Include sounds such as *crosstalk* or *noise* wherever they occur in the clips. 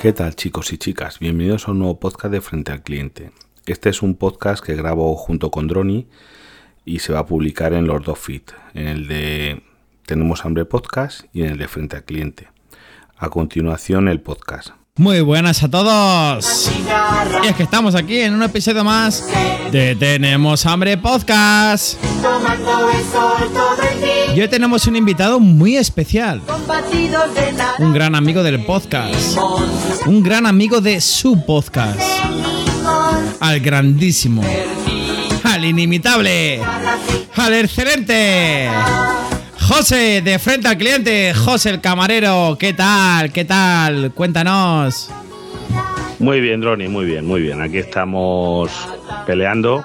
¿Qué tal chicos y chicas? Bienvenidos a un nuevo podcast de Frente al Cliente. Este es un podcast que grabo junto con Droni y se va a publicar en los dos feeds, en el de Tenemos Hambre Podcast y en el de Frente al Cliente. A continuación el podcast. Muy buenas a todos. Y es que estamos aquí en un episodio más de Tenemos Hambre Podcast. Y hoy tenemos un invitado muy especial. Un gran amigo del podcast. Un gran amigo de su podcast. Al grandísimo. Al inimitable. Al excelente. José, de frente al cliente, José el camarero, ¿qué tal? ¿Qué tal? Cuéntanos. Muy bien, Droni, muy bien, muy bien. Aquí estamos peleando,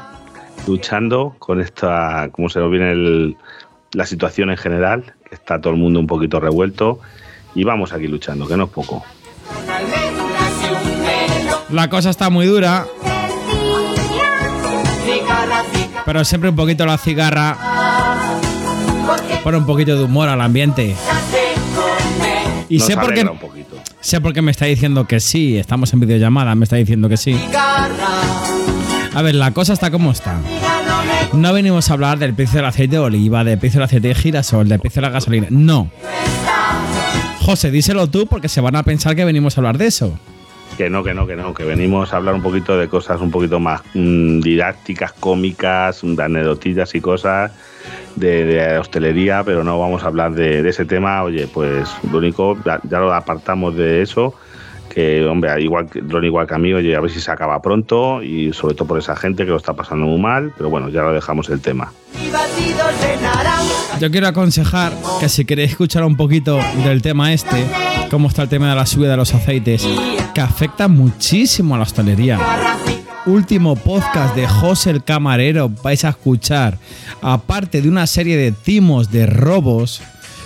luchando con esta, cómo se nos viene la situación en general, que está todo el mundo un poquito revuelto y vamos aquí luchando, que no es poco. La cosa está muy dura. Pero siempre un poquito la cigarra pone un poquito de humor al ambiente. Y sé por qué. Sé por qué me está diciendo que sí. Estamos en videollamada, me está diciendo que sí. A ver, la cosa está como está. No venimos a hablar del precio del aceite de oliva, del precio del aceite de girasol, del precio de la gasolina. No. José, díselo tú porque se van a pensar que venimos a hablar de eso. Que no, que no, que no, que venimos a hablar un poquito de cosas un poquito más mm, didácticas, cómicas, de anedotillas y cosas de, hostelería, pero no vamos a hablar de, ese tema. Oye, pues lo único, ya, lo apartamos de eso, que hombre, igual, lo igual que a mí, oye, a ver si se acaba pronto y sobre todo por esa gente que lo está pasando muy mal, pero bueno, ya lo dejamos el tema. Yo quiero aconsejar que si queréis escuchar un poquito del tema este, cómo está el tema de la subida de los aceites, que afecta muchísimo a la hostelería último podcast de José el Camarero vais a escuchar, aparte de una serie de timos de robos,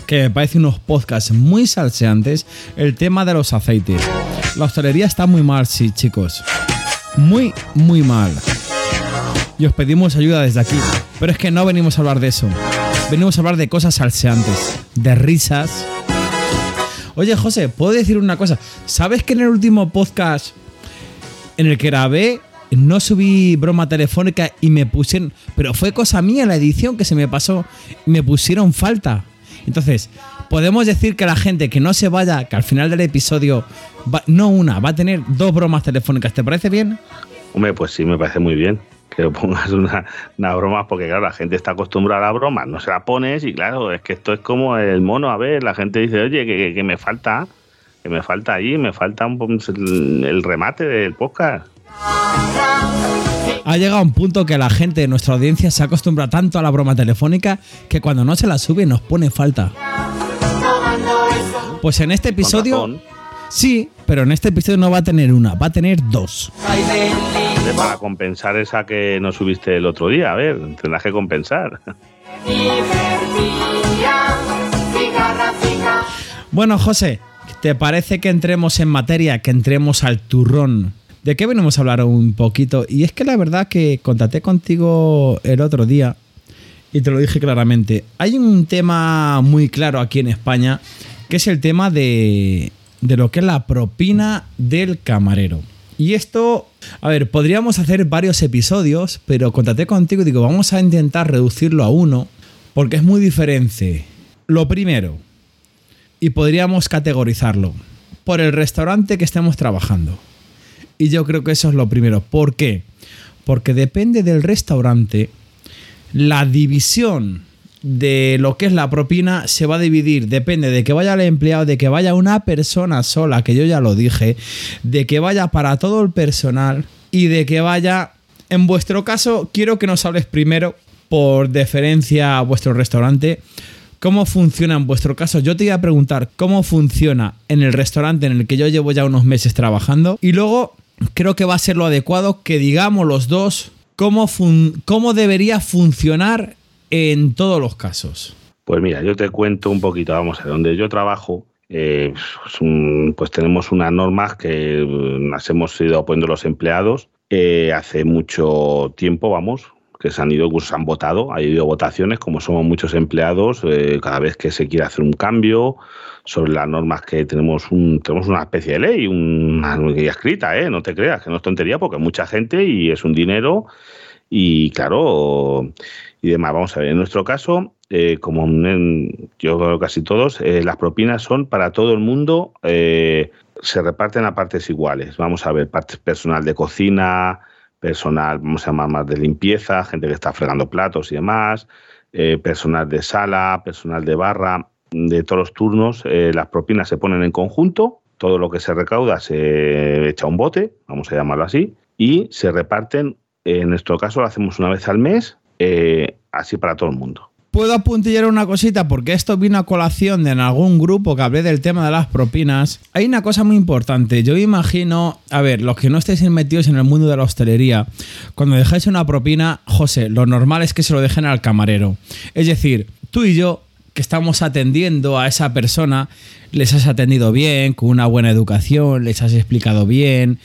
que me parece unos podcasts muy salseantes, el tema de los aceites. La hostelería está muy mal, sí, chicos. Muy, muy mal. Y os pedimos ayuda desde aquí. Pero es que no venimos a hablar de eso. Venimos a hablar de cosas salseantes, de risas. Oye, José, ¿puedo decir una cosa? ¿Sabes que en el último podcast en el que grabé no subí broma telefónica y me pusieron, pero fue cosa mía la edición que se me pasó, me pusieron falta. Entonces, podemos decir que la gente que no se vaya, que al final del episodio, no una, va a tener dos bromas telefónicas. ¿Te parece bien? Hombre, pues sí, me parece muy bien que pongas una, una broma, porque claro, la gente está acostumbrada a la broma, no se la pones y claro, es que esto es como el mono, a ver, la gente dice, oye, que, me falta, que me falta allí, me falta un, el remate del podcast. Ha llegado un punto que la gente de nuestra audiencia se acostumbra tanto a la broma telefónica que cuando no se la sube nos pone falta. Pues en este episodio... Sí, pero en este episodio no va a tener una, va a tener dos. Para compensar esa que no subiste el otro día, a ver, tendrás que compensar. Bueno, José, ¿te parece que entremos en materia, que entremos al turrón? ¿De qué venimos a hablar un poquito? Y es que la verdad que contacté contigo el otro día y te lo dije claramente. Hay un tema muy claro aquí en España que es el tema de, de lo que es la propina del camarero. Y esto, a ver, podríamos hacer varios episodios, pero contacté contigo y digo, vamos a intentar reducirlo a uno porque es muy diferente. Lo primero, y podríamos categorizarlo por el restaurante que estemos trabajando. Y yo creo que eso es lo primero. ¿Por qué? Porque depende del restaurante, la división de lo que es la propina se va a dividir. Depende de que vaya el empleado, de que vaya una persona sola, que yo ya lo dije, de que vaya para todo el personal y de que vaya... En vuestro caso, quiero que nos hables primero, por deferencia a vuestro restaurante, cómo funciona en vuestro caso. Yo te iba a preguntar cómo funciona en el restaurante en el que yo llevo ya unos meses trabajando y luego creo que va a ser lo adecuado que digamos los dos cómo, cómo debería funcionar en todos los casos. Pues mira, yo te cuento un poquito, vamos a donde yo trabajo, eh, pues tenemos unas normas que las hemos ido poniendo los empleados eh, hace mucho tiempo, vamos, que se han ido, se han votado, ha habido votaciones, como somos muchos empleados, eh, cada vez que se quiere hacer un cambio sobre las normas que tenemos, un, tenemos una especie de ley, una guía escrita, ¿eh? no te creas, que no es tontería, porque mucha gente y es un dinero y claro, y demás. Vamos a ver, en nuestro caso, eh, como en, yo creo casi todos, eh, las propinas son para todo el mundo, eh, se reparten a partes iguales. Vamos a ver, partes personal de cocina, personal, vamos a llamar más de limpieza, gente que está fregando platos y demás, personal de sala, personal de barra, de todos los turnos, las propinas se ponen en conjunto, todo lo que se recauda se echa un bote, vamos a llamarlo así, y se reparten, en nuestro caso lo hacemos una vez al mes, así para todo el mundo. Puedo apuntillar una cosita porque esto vino a colación de en algún grupo que hablé del tema de las propinas. Hay una cosa muy importante. Yo imagino, a ver, los que no estéis metidos en el mundo de la hostelería, cuando dejáis una propina, José, lo normal es que se lo dejen al camarero. Es decir, tú y yo que estamos atendiendo a esa persona, les has atendido bien, con una buena educación, les has explicado bien,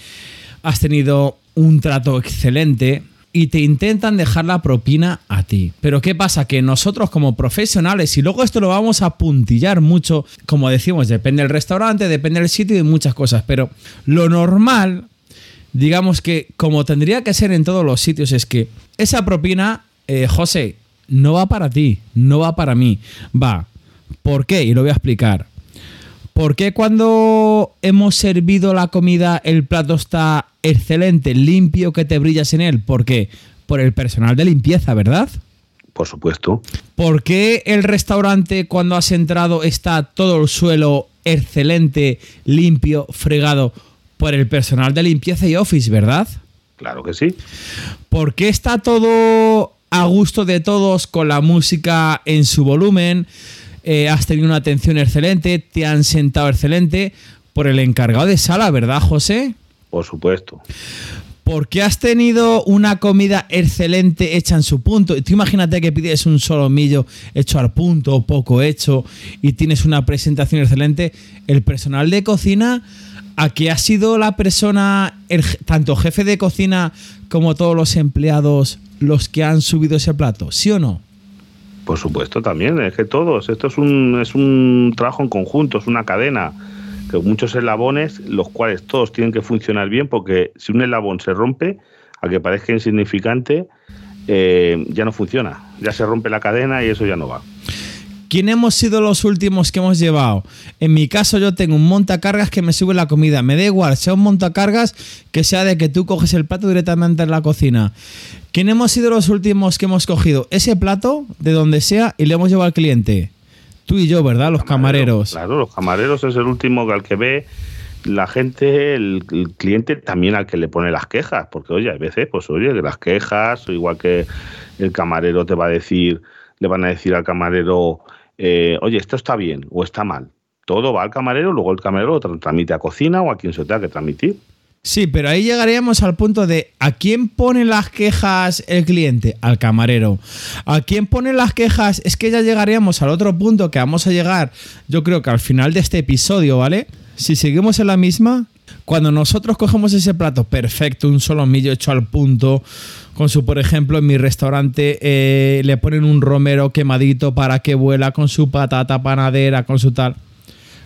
has tenido un trato excelente y te intentan dejar la propina a ti. Pero ¿qué pasa? Que nosotros como profesionales, y luego esto lo vamos a puntillar mucho, como decimos, depende del restaurante, depende del sitio y muchas cosas, pero lo normal, digamos que como tendría que ser en todos los sitios, es que esa propina, eh, José, no va para ti, no va para mí, va. ¿Por qué? Y lo voy a explicar. ¿Por qué cuando hemos servido la comida el plato está excelente, limpio, que te brillas en él? ¿Por qué? Por el personal de limpieza, ¿verdad? Por supuesto. ¿Por qué el restaurante cuando has entrado está todo el suelo excelente, limpio, fregado? Por el personal de limpieza y office, ¿verdad? Claro que sí. ¿Por qué está todo a gusto de todos con la música en su volumen? Eh, has tenido una atención excelente, te han sentado excelente por el encargado de sala, ¿verdad, José? Por supuesto. Porque has tenido una comida excelente hecha en su punto. Tú imagínate que pides un solomillo hecho al punto, poco hecho, y tienes una presentación excelente. El personal de cocina, ¿a qué ha sido la persona, tanto jefe de cocina como todos los empleados, los que han subido ese plato? ¿Sí o no? Por supuesto, también, es que todos, esto es un, es un trabajo en conjunto, es una cadena, que muchos eslabones, los cuales todos tienen que funcionar bien, porque si un eslabón se rompe, a que parezca insignificante, eh, ya no funciona, ya se rompe la cadena y eso ya no va. ¿Quién hemos sido los últimos que hemos llevado? En mi caso yo tengo un montacargas que me sube la comida. Me da igual, sea un montacargas que sea de que tú coges el plato directamente en la cocina. ¿Quién hemos sido los últimos que hemos cogido ese plato de donde sea y le hemos llevado al cliente? Tú y yo, ¿verdad? Los camareros. Claro, los camareros es el último al que ve la gente, el, cliente también al que le pone las quejas, porque oye, a veces, pues oye, de las quejas, igual que el camarero te va a decir, le van a decir al camarero, eh, oye, esto está bien o está mal. Todo va al camarero, luego el camarero lo transmite a cocina o a quien se tenga que transmitir. Sí, pero ahí llegaríamos al punto de ¿a quién pone las quejas el cliente? Al camarero. ¿A quién pone las quejas? Es que ya llegaríamos al otro punto que vamos a llegar, yo creo que al final de este episodio, ¿vale? Si seguimos en la misma, cuando nosotros cogemos ese plato perfecto, un solomillo hecho al punto, con su, por ejemplo, en mi restaurante eh, le ponen un romero quemadito para que vuela con su patata panadera, con su tal.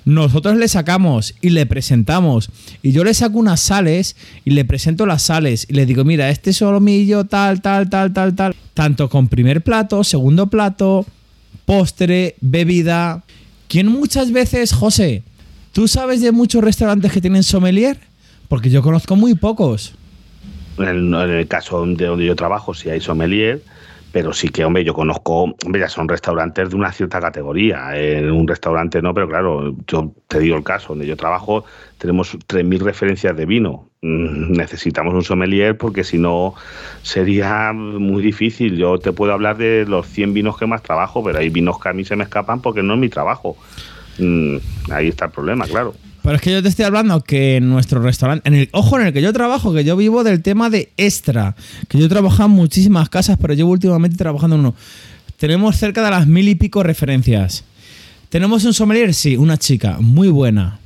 Nosotros le sacamos y le presentamos. Y yo le saco unas sales y le presento las sales. Y le digo, mira, este solomillo, tal, tal, tal, tal, tal. Tanto con primer plato, segundo plato, postre, bebida. ¿Quién muchas veces, José, tú sabes de muchos restaurantes que tienen sommelier? Porque yo conozco muy pocos. En el, caso de donde yo trabajo, si hay sommelier, pero sí que, hombre, yo conozco, hombre, ya son restaurantes de una cierta categoría. En un restaurante no, pero claro, yo te digo el caso, donde yo trabajo, tenemos 3.000 referencias de vino. Mm, necesitamos un sommelier porque si no sería muy difícil. Yo te puedo hablar de los 100 vinos que más trabajo, pero hay vinos que a mí se me escapan porque no es mi trabajo. Mm, ahí está el problema, claro. Pero es que yo te estoy hablando que en nuestro restaurante, en el ojo en el que yo trabajo, que yo vivo del tema de extra, que yo he trabajado en muchísimas casas, pero llevo últimamente trabajando en uno. Tenemos cerca de las mil y pico referencias. Tenemos un sommelier, sí, una chica, muy buena.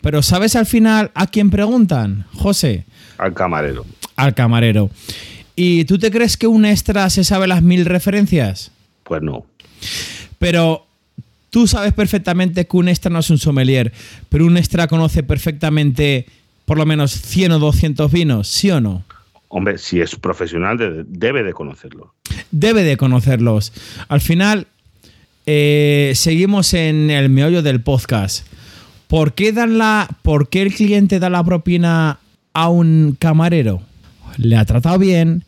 Pero ¿sabes al final a quién preguntan, José? Al camarero. Al camarero. ¿Y tú te crees que un extra se sabe las mil referencias? Pues no. Pero tú sabes perfectamente que un extra no es un sommelier, pero un extra conoce perfectamente por lo menos 100 o 200 vinos, ¿sí o no? Hombre, si es profesional, debe de conocerlos. Debe de conocerlos. Al final, eh, seguimos en el meollo del podcast. ¿Por qué, dan la, ¿Por qué el cliente da la propina a un camarero? Le ha tratado bien,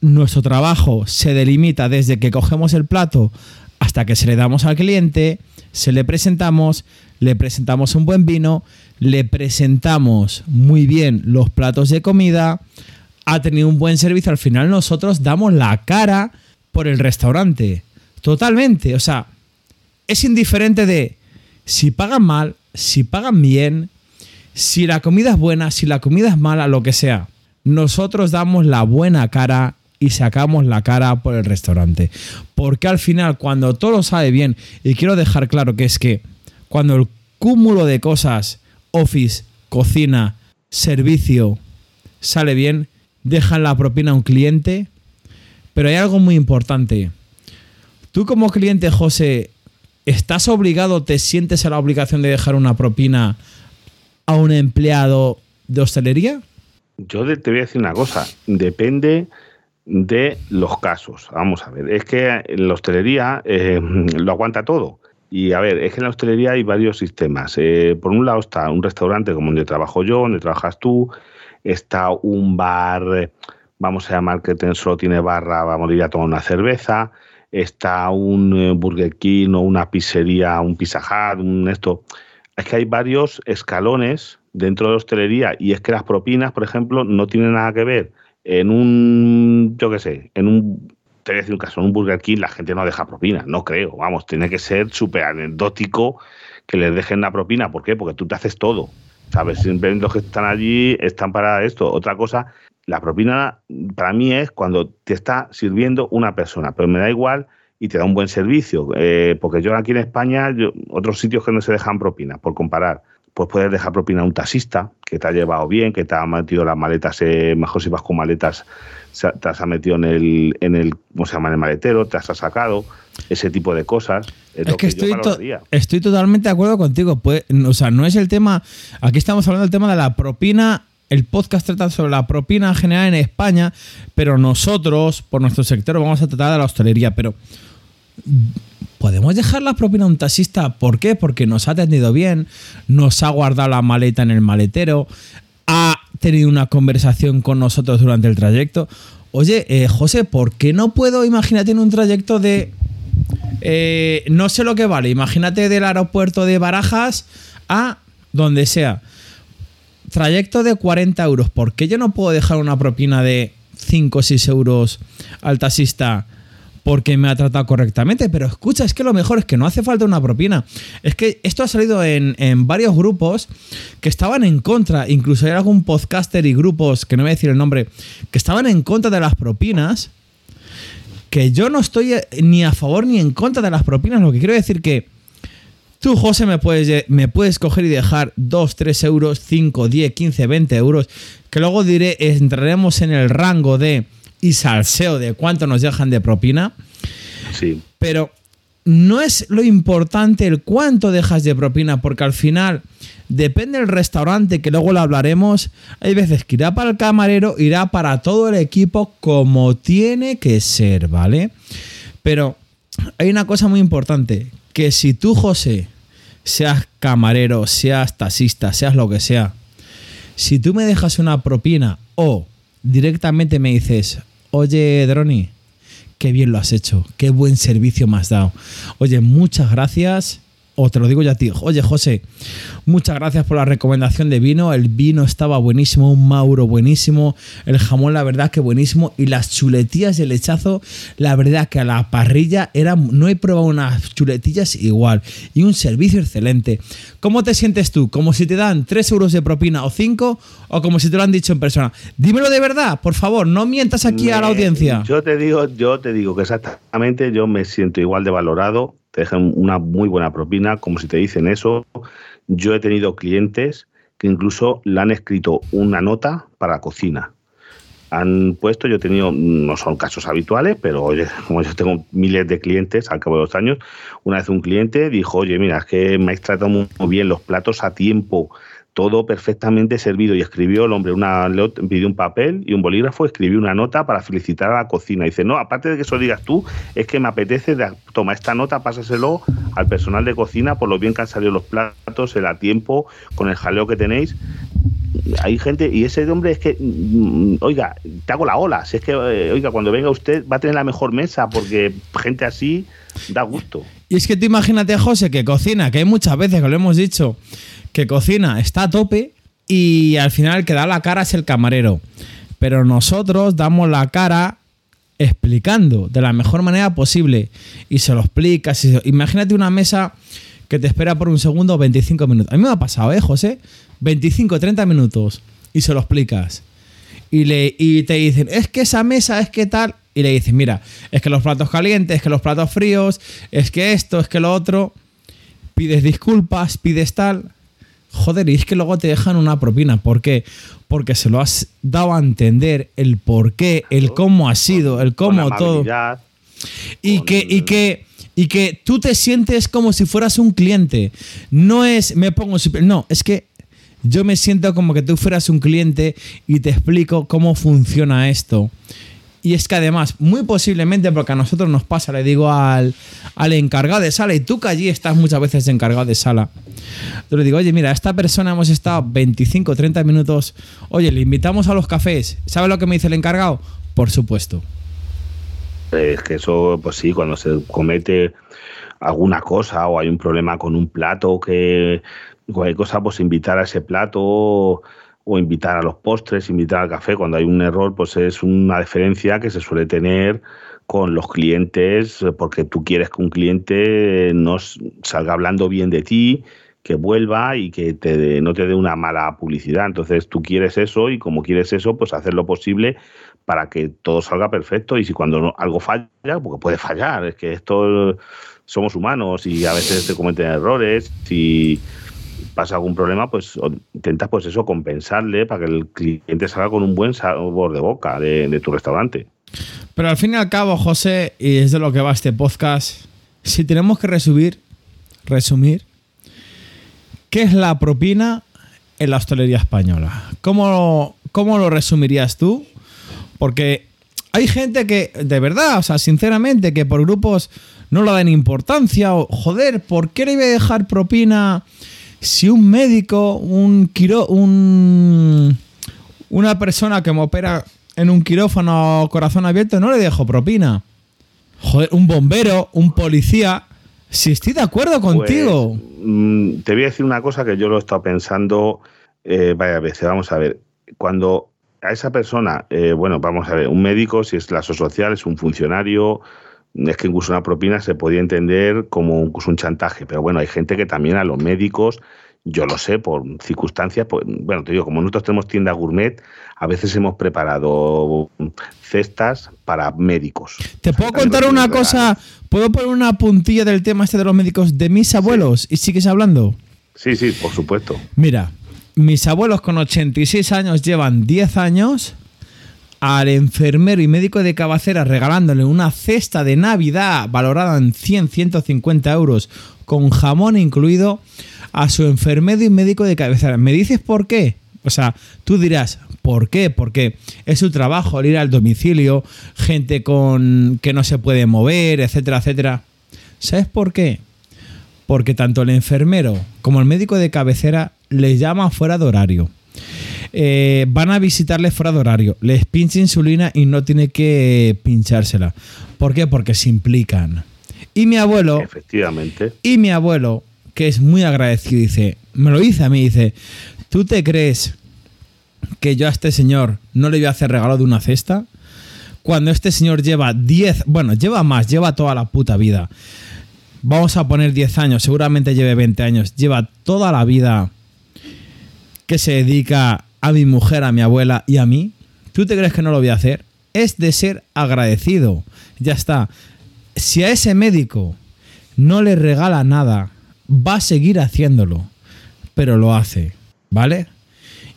nuestro trabajo se delimita desde que cogemos el plato hasta que se le damos al cliente, se le presentamos, le presentamos un buen vino, le presentamos muy bien los platos de comida, ha tenido un buen servicio, al final nosotros damos la cara por el restaurante. Totalmente, o sea, es indiferente de si pagan mal, si pagan bien, si la comida es buena, si la comida es mala, lo que sea. Nosotros damos la buena cara y sacamos la cara por el restaurante. Porque al final, cuando todo lo sabe bien, y quiero dejar claro que es que cuando el cúmulo de cosas, office, cocina, servicio, sale bien, dejan la propina a un cliente. Pero hay algo muy importante. Tú como cliente, José, ¿estás obligado, te sientes a la obligación de dejar una propina a un empleado de hostelería? Yo te voy a decir una cosa, depende de los casos. Vamos a ver, es que la hostelería eh, lo aguanta todo. Y a ver, es que en la hostelería hay varios sistemas. Eh, por un lado está un restaurante como donde trabajo yo, donde trabajas tú, está un bar, vamos a llamar que solo tiene barra, vamos a ir a tomar una cerveza, está un eh, Burger King o una pizzería, un Pizza un esto. Es que hay varios escalones dentro de la hostelería y es que las propinas, por ejemplo, no tienen nada que ver en un, yo qué sé, en un, te voy a decir un caso, en un Burger King la gente no deja propina, no creo, vamos, tiene que ser súper anecdótico que les dejen la propina, ¿por qué? Porque tú te haces todo, ¿sabes? Simplemente los que están allí están para esto. Otra cosa, la propina para mí es cuando te está sirviendo una persona, pero me da igual y te da un buen servicio, eh, porque yo aquí en España, otros sitios que no se dejan propina, por comparar, pues puedes dejar propina a un taxista que te ha llevado bien, que te ha metido las maletas, eh, mejor si vas con maletas, te has metido en el, en el, ¿cómo se llama? En el maletero, te has sacado, ese tipo de cosas. Es, que, estoy, estoy totalmente de acuerdo contigo. Pues, o sea, no es el tema, aquí estamos hablando del tema de la propina. El podcast trata sobre la propina en general en España, pero nosotros, por nuestro sector, vamos a tratar de la hostelería. Pero podemos dejar la propina a un taxista. ¿Por qué? Porque nos ha atendido bien, nos ha guardado la maleta en el maletero, ha tenido una conversación con nosotros durante el trayecto. Oye, eh, José, ¿por qué no puedo, imagínate, en un trayecto de... Eh, no sé lo que vale, imagínate del aeropuerto de Barajas a donde sea. Trayecto de 40 euros. ¿Por qué yo no puedo dejar una propina de 5 o 6 euros al taxista? Porque me ha tratado correctamente. Pero escucha, es que lo mejor es que no hace falta una propina. Es que esto ha salido en, varios grupos que estaban en contra. Incluso hay algún podcaster y grupos, que no voy a decir el nombre, que estaban en contra de las propinas. Que yo no estoy ni a favor ni en contra de las propinas. Lo que quiero decir que tú, José, me puedes, me puedes coger y dejar 2, 3 euros, 5, 10, 15, 20 euros. Que luego diré, entraremos en el rango de y salseo de cuánto nos dejan de propina. Sí. Pero no es lo importante el cuánto dejas de propina, porque al final depende del restaurante, que luego lo hablaremos. Hay veces que irá para el camarero, irá para todo el equipo como tiene que ser, ¿vale? Pero hay una cosa muy importante, que si tú, José, seas camarero, seas taxista, seas lo que sea, si tú me dejas una propina o directamente me dices, Oye, Droni, qué bien lo has hecho, qué buen servicio me has dado. Oye, muchas gracias o te lo digo ya a ti. Oye, José, muchas gracias por la recomendación de vino. El vino estaba buenísimo, un Mauro buenísimo. El jamón, la verdad que buenísimo. Y las chuletillas y el lechazo, la verdad que a la parrilla era, no he probado unas chuletillas igual. Y un servicio excelente. ¿Cómo te sientes tú? ¿Como si te dan 3 euros de propina o 5? ¿O como si te lo han dicho en persona? Dímelo de verdad, por favor, no mientas aquí a la audiencia. Yo te digo, yo te digo que exactamente yo me siento igual de valorado te dejan una muy buena propina, como si te dicen eso. Yo he tenido clientes que incluso le han escrito una nota para cocina. han puesto, yo he tenido, no son casos habituales, pero oye, *laughs* como yo tengo miles de clientes al cabo de los años, una vez un cliente dijo, oye, mira, es que me habéis tratado muy bien los platos a tiempo, todo perfectamente servido. Y escribió el hombre, una, pidió un papel y un bolígrafo, escribió una nota para felicitar a la cocina. dice, no, aparte de que eso digas tú, es que me apetece, toma esta nota, pásaselo al personal de cocina por lo bien que han salido los platos, el a tiempo, con el jaleo que tenéis hay gente, y ese hombre es que, mm, oiga, te hago la ola, si es que, eh, oiga, cuando venga usted va a tener la mejor mesa, porque gente así da gusto. Y es que tú imagínate José que cocina, que hay muchas veces que lo hemos dicho, que cocina, está a tope y al final el que da la cara es el camarero. Pero nosotros damos la cara explicando de la mejor manera posible y se lo explicas. Imagínate una mesa que te espera por un segundo 25 minutos. A mí me ha pasado, ¿eh, José? 25, 30 minutos y se lo explicas. Y, le, y te dicen, es que esa mesa es que tal. Y le dices, mira, es que los platos calientes, es que los platos fríos, es que esto, es que lo otro. Pides disculpas, pides tal. Joder, y es que luego te dejan una propina. ¿Por qué? Porque se lo has dado a entender el por qué, el cómo ha sido, el cómo todo. Y que, y que y que tú te sientes como si fueras un cliente. No es me pongo super, no, es que yo me siento como que tú fueras un cliente y te explico cómo funciona esto. Y es que además, muy posiblemente, porque a nosotros nos pasa, le digo al, al encargado de sala, y tú que allí estás muchas veces encargado de sala, yo le digo, oye, mira, esta persona hemos estado 25, 30 minutos, oye, le invitamos a los cafés, ¿sabe lo que me dice el encargado? Por supuesto. Es que eso, pues sí, cuando se comete alguna cosa o hay un problema con un plato que cualquier cosa, pues invitar a ese plato o invitar a los postres, invitar al café. Cuando hay un error, pues es una diferencia que se suele tener con los clientes, porque tú quieres que un cliente nos salga hablando bien de ti, que vuelva y que te no te dé una mala publicidad. Entonces tú quieres eso y como quieres eso, pues hacer lo posible para que todo salga perfecto. Y si cuando algo falla, porque puede fallar, es que esto somos humanos y a veces se cometen errores. y pasa algún problema, pues intentas pues eso, compensarle para que el cliente salga con un buen sabor de boca de, tu restaurante. Pero al fin y al cabo, José, y es de lo que va este podcast, si tenemos que resumir, resumir, ¿qué es la propina en la hostelería española? ¿Cómo, cómo lo resumirías tú? Porque hay gente que, de verdad, o sea, sinceramente, que por grupos no le dan importancia o, joder, ¿por qué le iba a dejar propina si un médico, un quiro, un, una persona que me opera en un quirófano corazón abierto no le dejo propina? Joder, un bombero, un policía. Si estoy de acuerdo pues, contigo. Mm, te voy a decir una cosa que yo lo he estado pensando eh, varias veces. Vamos a ver. Cuando a esa persona, eh, bueno, vamos a ver, un médico, si es la social, es un funcionario, es que incluso una propina se podía entender como incluso un chantaje, pero bueno, hay gente que también a los médicos, yo lo sé, por circunstancias, pues, bueno, te digo, como nosotros tenemos tienda gourmet, a veces hemos preparado cestas para médicos. ¿Te puedo contar una cosa? ¿Puedo poner una puntilla del tema este de los médicos de mis abuelos y sigues hablando? Sí, sí, por supuesto. Mira, mis abuelos con 86 años llevan 10 años al enfermero y médico de cabecera regalándole una cesta de Navidad valorada en 100, 150 euros con jamón incluido a su enfermero y médico de cabecera. ¿Me dices por qué? O sea, tú dirás, ¿por qué? Porque es su trabajo ir al domicilio, gente con que no se puede mover, etcétera, etcétera. ¿Sabes por qué? Porque tanto el enfermero como el médico de cabecera les llama fuera de horario. Eh, van a visitarle fuera de horario, les pincha insulina y no tiene que pinchársela. ¿Por qué? Porque se implican. Y mi abuelo. Efectivamente. Y mi abuelo, que es muy agradecido, dice: Me lo dice a mí, dice: ¿Tú te crees que yo a este señor no le voy a hacer regalo de una cesta? Cuando este señor lleva 10, bueno, lleva más, lleva toda la puta vida. Vamos a poner 10 años, seguramente lleve 20 años, lleva toda la vida que se dedica a mi mujer, a mi abuela y a mí, ¿tú te crees que no lo voy a hacer? Es de ser agradecido. Ya está. Si a ese médico no le regala nada, va a seguir haciéndolo, pero lo hace, ¿vale?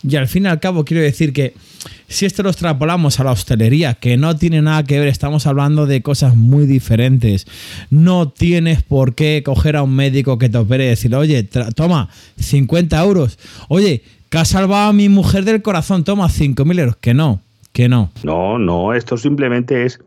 Y al fin y al cabo quiero decir que si esto lo extrapolamos a la hostelería, que no tiene nada que ver, estamos hablando de cosas muy diferentes. No tienes por qué coger a un médico que te opere y decirle, oye, toma, 50 euros. Oye, ha salvado a mi mujer del corazón, toma 5.000 euros. Que no, que no. No, no, esto simplemente es,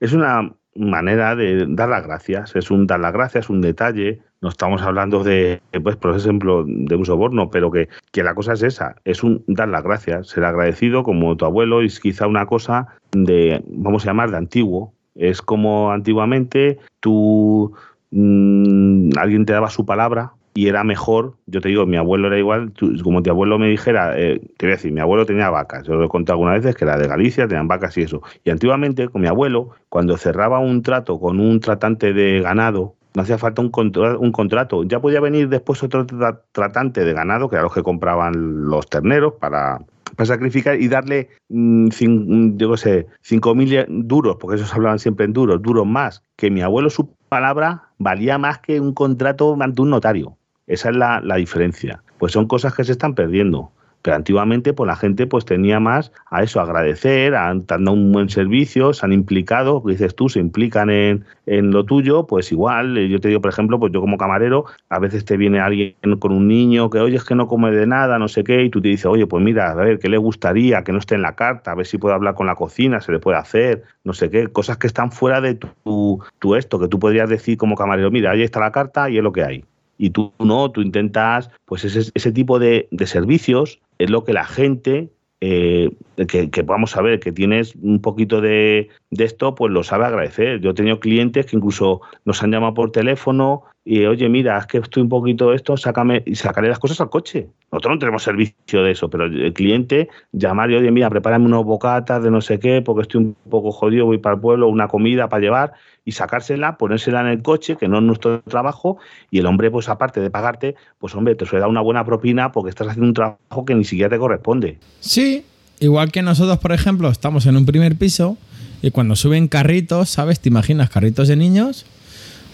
es una manera de dar las gracias, es un dar las gracias, un detalle, no estamos hablando de, pues, por ejemplo, de un soborno, pero que, que la cosa es esa, es un dar las gracias, ser agradecido como tu abuelo, es quizá una cosa de, vamos a llamar, de antiguo, es como antiguamente tú, mm, alguien te daba su palabra, y era mejor, yo te digo, mi abuelo era igual, como tu abuelo me dijera, eh, te voy a decir, mi abuelo tenía vacas, yo lo he contado algunas veces que era de Galicia, tenían vacas y eso. Y antiguamente, con mi abuelo, cuando cerraba un trato con un tratante de ganado, no hacía falta un, un contrato, ya podía venir después otro tratante de ganado, que era los que compraban los terneros para, sacrificar y darle, mm, yo sé, 5.000 duros, porque esos hablaban siempre en duros, duros más, que mi abuelo su palabra valía más que un contrato ante un notario. Esa es la, la diferencia. Pues son cosas que se están perdiendo. Pero antiguamente, pues la gente pues tenía más a eso, agradecer, han dado un buen servicio, se han implicado, dices tú, se implican en, en, lo tuyo, pues igual, eh, yo te digo, por ejemplo, pues yo como camarero, a veces te viene alguien con un niño que, oye, es que no come de nada, no sé qué, y tú te dices, oye, pues mira, a ver, ¿qué le gustaría? Que no esté en la carta, a ver si puede hablar con la cocina, se le puede hacer, no sé qué, cosas que están fuera de tu, tu esto, que tú podrías decir como camarero, mira, ahí está la carta y es lo que hay y tú no, tú intentas, pues ese, ese tipo de, de, servicios es lo que la gente, eh, que, que, vamos a ver, que tienes un poquito de, de, esto, pues lo sabe agradecer. Yo he tenido clientes que incluso nos han llamado por teléfono y, oye, mira, es que estoy un poquito esto, sácame, y sacaré las cosas al coche. Nosotros no tenemos servicio de eso, pero el cliente llamar y, oye, mira, prepárame unos bocatas de no sé qué, porque estoy un poco jodido, voy para el pueblo, una comida para llevar, y sacársela, ponérsela en el coche, que no es nuestro trabajo, y el hombre, pues aparte de pagarte, pues hombre, te suele dar una buena propina porque estás haciendo un trabajo que ni siquiera te corresponde. Sí, igual que nosotros, por ejemplo, estamos en un primer piso y cuando suben carritos, ¿sabes? ¿Te imaginas carritos de niños?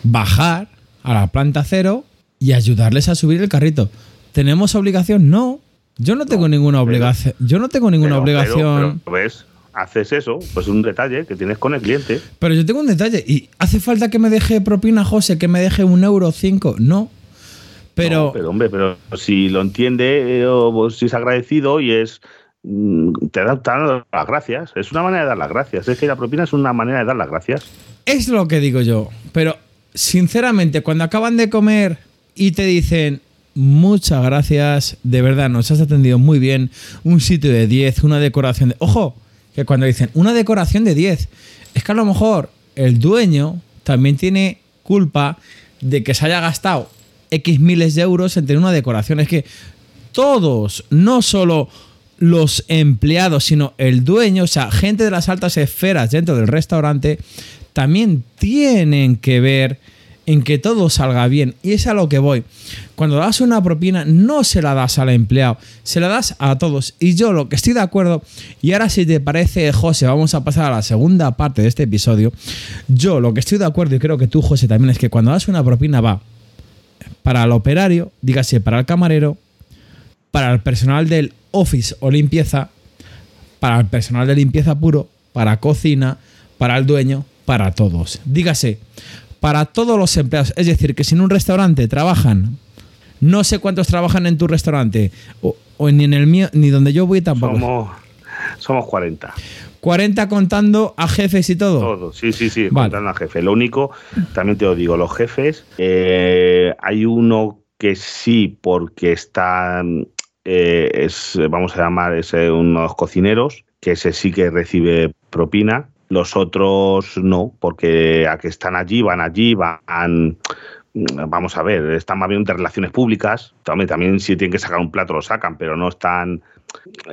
Bajar a la planta cero y ayudarles a subir el carrito. ¿Tenemos obligación? No. Yo no tengo ninguna obligación. Yo no tengo ninguna obligación. Pero, ¿ves? Haces eso, pues un detalle que tienes con el cliente. Pero yo tengo un detalle. ¿Y hace falta que me deje propina, José? ¿Que me deje un euro cinco? No. Pero, no, pero hombre, pero si lo entiende eh, o si es agradecido y es te da, te las gracias. Es una manera de dar las gracias. Es que la propina es una manera de dar las gracias. Es lo que digo yo. Pero sinceramente, cuando acaban de comer y te dicen, muchas gracias, de verdad, nos has atendido muy bien, un sitio de 10, una decoración de... Ojo, que cuando dicen una decoración de 10, es que a lo mejor el dueño también tiene culpa de que se haya gastado X miles de euros en tener una decoración. Es que todos, no solo los empleados, sino el dueño, o sea, gente de las altas esferas dentro del restaurante, también tienen que ver en que todo salga bien. Y es a lo que voy. Cuando das una propina, no se la das al empleado, se la das a todos. Y yo lo que estoy de acuerdo, y ahora si te parece, José, vamos a pasar a la segunda parte de este episodio. Yo lo que estoy de acuerdo, y creo que tú, José, también es que cuando das una propina va para el operario, dígase para el camarero, para el personal del office o limpieza, para el personal de limpieza puro, para cocina, para el dueño, para todos. Dígase, para todos los empleados. Es decir, que si en un restaurante trabajan, no sé cuántos trabajan en tu restaurante, o, ni en el mío, ni donde yo voy tampoco. Somos, somos 40. 40 contando a jefes y todo. Todo, sí, sí, sí, contando a jefes. Lo único, también te lo digo, los jefes, eh, hay uno que sí, porque está, eh, es, vamos a llamar, es eh, unos cocineros, que ese sí que recibe propina, los otros no, porque a que están allí, van allí, van vamos a ver, están más bien de relaciones públicas, también, también si tienen que sacar un plato lo sacan, pero no están,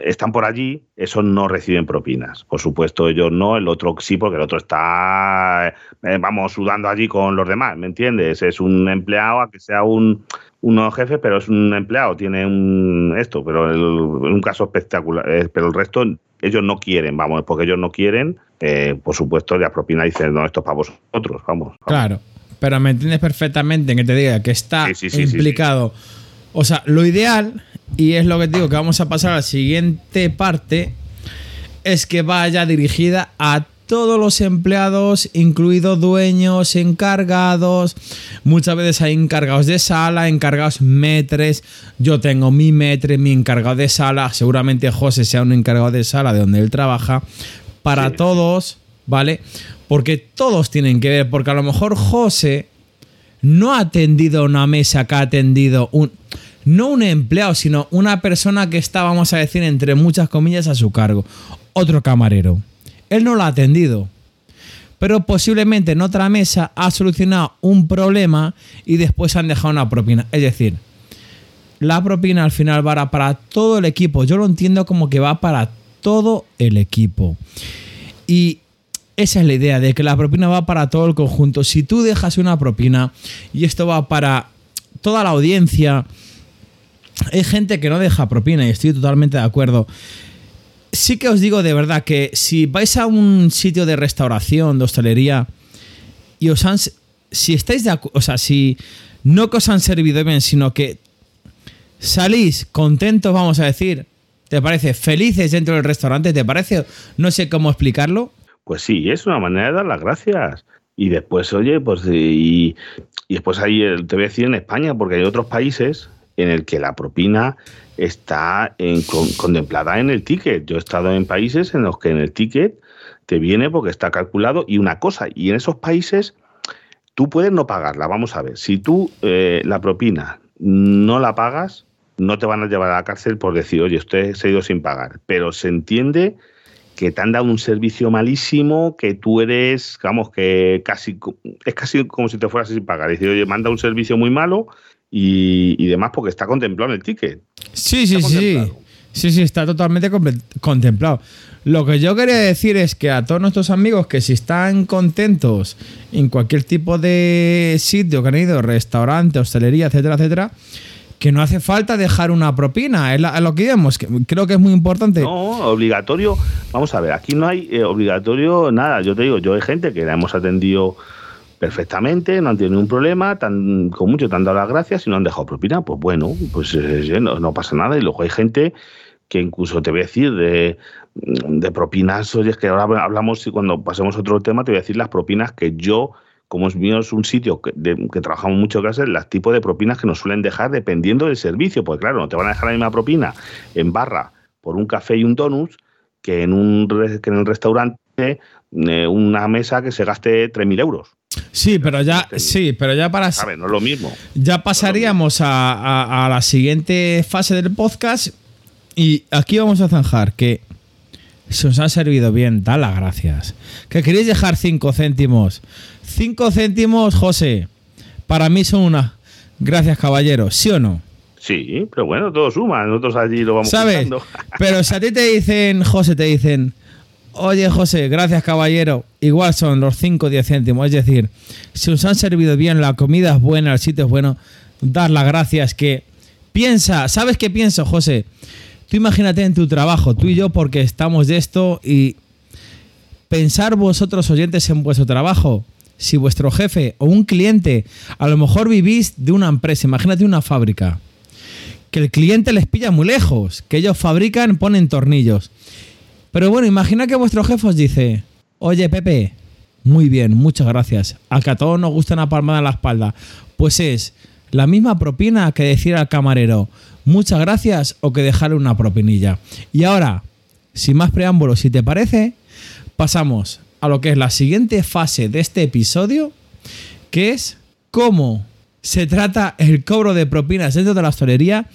están por allí, esos no reciben propinas. Por supuesto, ellos no, el otro sí, porque el otro está, eh, vamos, sudando allí con los demás, ¿me entiendes? Es un empleado a que sea un, uno jefe, pero es un empleado, tiene un esto, pero el, un caso espectacular, eh, pero el resto ellos no quieren, vamos, porque ellos no quieren, eh, por supuesto, la propina dice, no, esto es para vosotros, vamos, Claro, pero me entiendes perfectamente en que te diga que está implicado. o sea, lo ideal, y es lo que te digo, que vamos a pasar a la siguiente parte, es que vaya dirigida a todos los empleados, incluidos dueños, encargados. Muchas veces hay encargados de sala, encargados metres. Yo tengo mi metre, mi encargado de sala. Seguramente José sea un encargado de sala de donde él trabaja. Para todos, ¿vale? Porque todos tienen que ver. Porque a lo mejor José no ha atendido una mesa que ha atendido un. No un empleado, sino una persona que está, vamos a decir, entre muchas comillas, a su cargo. Otro camarero. Él no lo ha atendido. Pero posiblemente en otra mesa ha solucionado un problema y después han dejado una propina. Es decir, la propina al final va para todo el equipo. Yo lo entiendo como que va para todo el equipo. Y esa es la idea, de que la propina va para todo el conjunto. Si tú dejas una propina y esto va para toda la audiencia, hay gente que no deja propina y estoy totalmente de acuerdo sí que os digo de verdad que si vais a un sitio de restauración, de hostelería, y os han. Si estáis de acuerdo. O sea, si no que os han servido bien, sino que salís contentos, vamos a decir. ¿Te parece? Felices dentro del restaurante, ¿te parece? No sé cómo explicarlo. Pues sí, es una manera de dar las gracias. Y después, oye, pues y, y después ahí te voy a decir en España, porque hay otros países en el que la propina está contemplada en el ticket. Yo he estado en países en los que en el ticket te viene porque está calculado y una cosa, y en esos países tú puedes no pagarla. Vamos a ver, si tú eh, la propina no la pagas, no te van a llevar a la cárcel por decir, oye, usted se ha ido sin pagar, pero se entiende que te han dado un servicio malísimo, que tú eres, digamos, que casi es casi como si te fueras sin pagar. Es decir, oye, manda un servicio muy malo y, demás porque está contemplado en el ticket. Sí, sí, sí. Sí, sí, está totalmente contemplado. Lo que yo quería decir es que a todos nuestros amigos que si están contentos en cualquier tipo de sitio que han ido, restaurante, hostelería, etcétera, etcétera, que no hace falta dejar una propina, es, lo que vemos, creo que es muy importante. No, obligatorio, vamos a ver, aquí no hay eh, obligatorio nada, yo te digo, yo hay gente que la hemos atendido perfectamente, no han tenido ningún problema, tan, con mucho te han dado las gracias y no han dejado propina, pues bueno, pues eh, no, pasa nada. Y luego hay gente que incluso te voy a decir de, de propinas, oye, es que ahora hablamos y cuando pasemos a otro tema te voy a decir las propinas que yo, como es mío es un sitio que, que trabajamos mucho que hacer, las tipos de propinas que nos suelen dejar dependiendo del servicio, porque claro, no te van a dejar la misma propina en barra por un café y un donut que en un, que en un restaurante eh, una mesa que se gaste 3.000 euros. Sí, pero ya, sí, pero ya para. No es lo mismo. Ya pasaríamos A, la siguiente fase del podcast. Y aquí vamos a zanjar que se os ha servido bien, da las gracias. Que queréis dejar 5 céntimos. 5 céntimos, José. Para mí son una. Gracias, caballero. ¿Sí o no? Sí, pero bueno, todo suma. Nosotros allí lo vamos ¿Sabes? Pero si a ti te dicen, José, te dicen, Oye, José, gracias, caballero. Igual son los 5 o 10 céntimos. Es decir, si os han servido bien, la comida es buena, el sitio es bueno, dar las gracias. Que piensa, ¿sabes qué pienso, José? Tú imagínate en tu trabajo, tú y yo, porque estamos de esto y pensar vosotros oyentes en vuestro trabajo. Si vuestro jefe o un cliente, a lo mejor vivís de una empresa, imagínate una fábrica, que el cliente les pilla muy lejos, que ellos fabrican, ponen tornillos pero bueno, imagina que vuestro jefe os dice, oye Pepe, muy bien, muchas gracias. A que a todos nos gusta una palmada en la espalda. Pues es la misma propina que decir al camarero, muchas gracias o que dejarle una propinilla. Y ahora, sin más preámbulos, si te parece, pasamos a lo que es la siguiente fase de este episodio, que es cómo se trata el cobro de propinas dentro de la hostelería,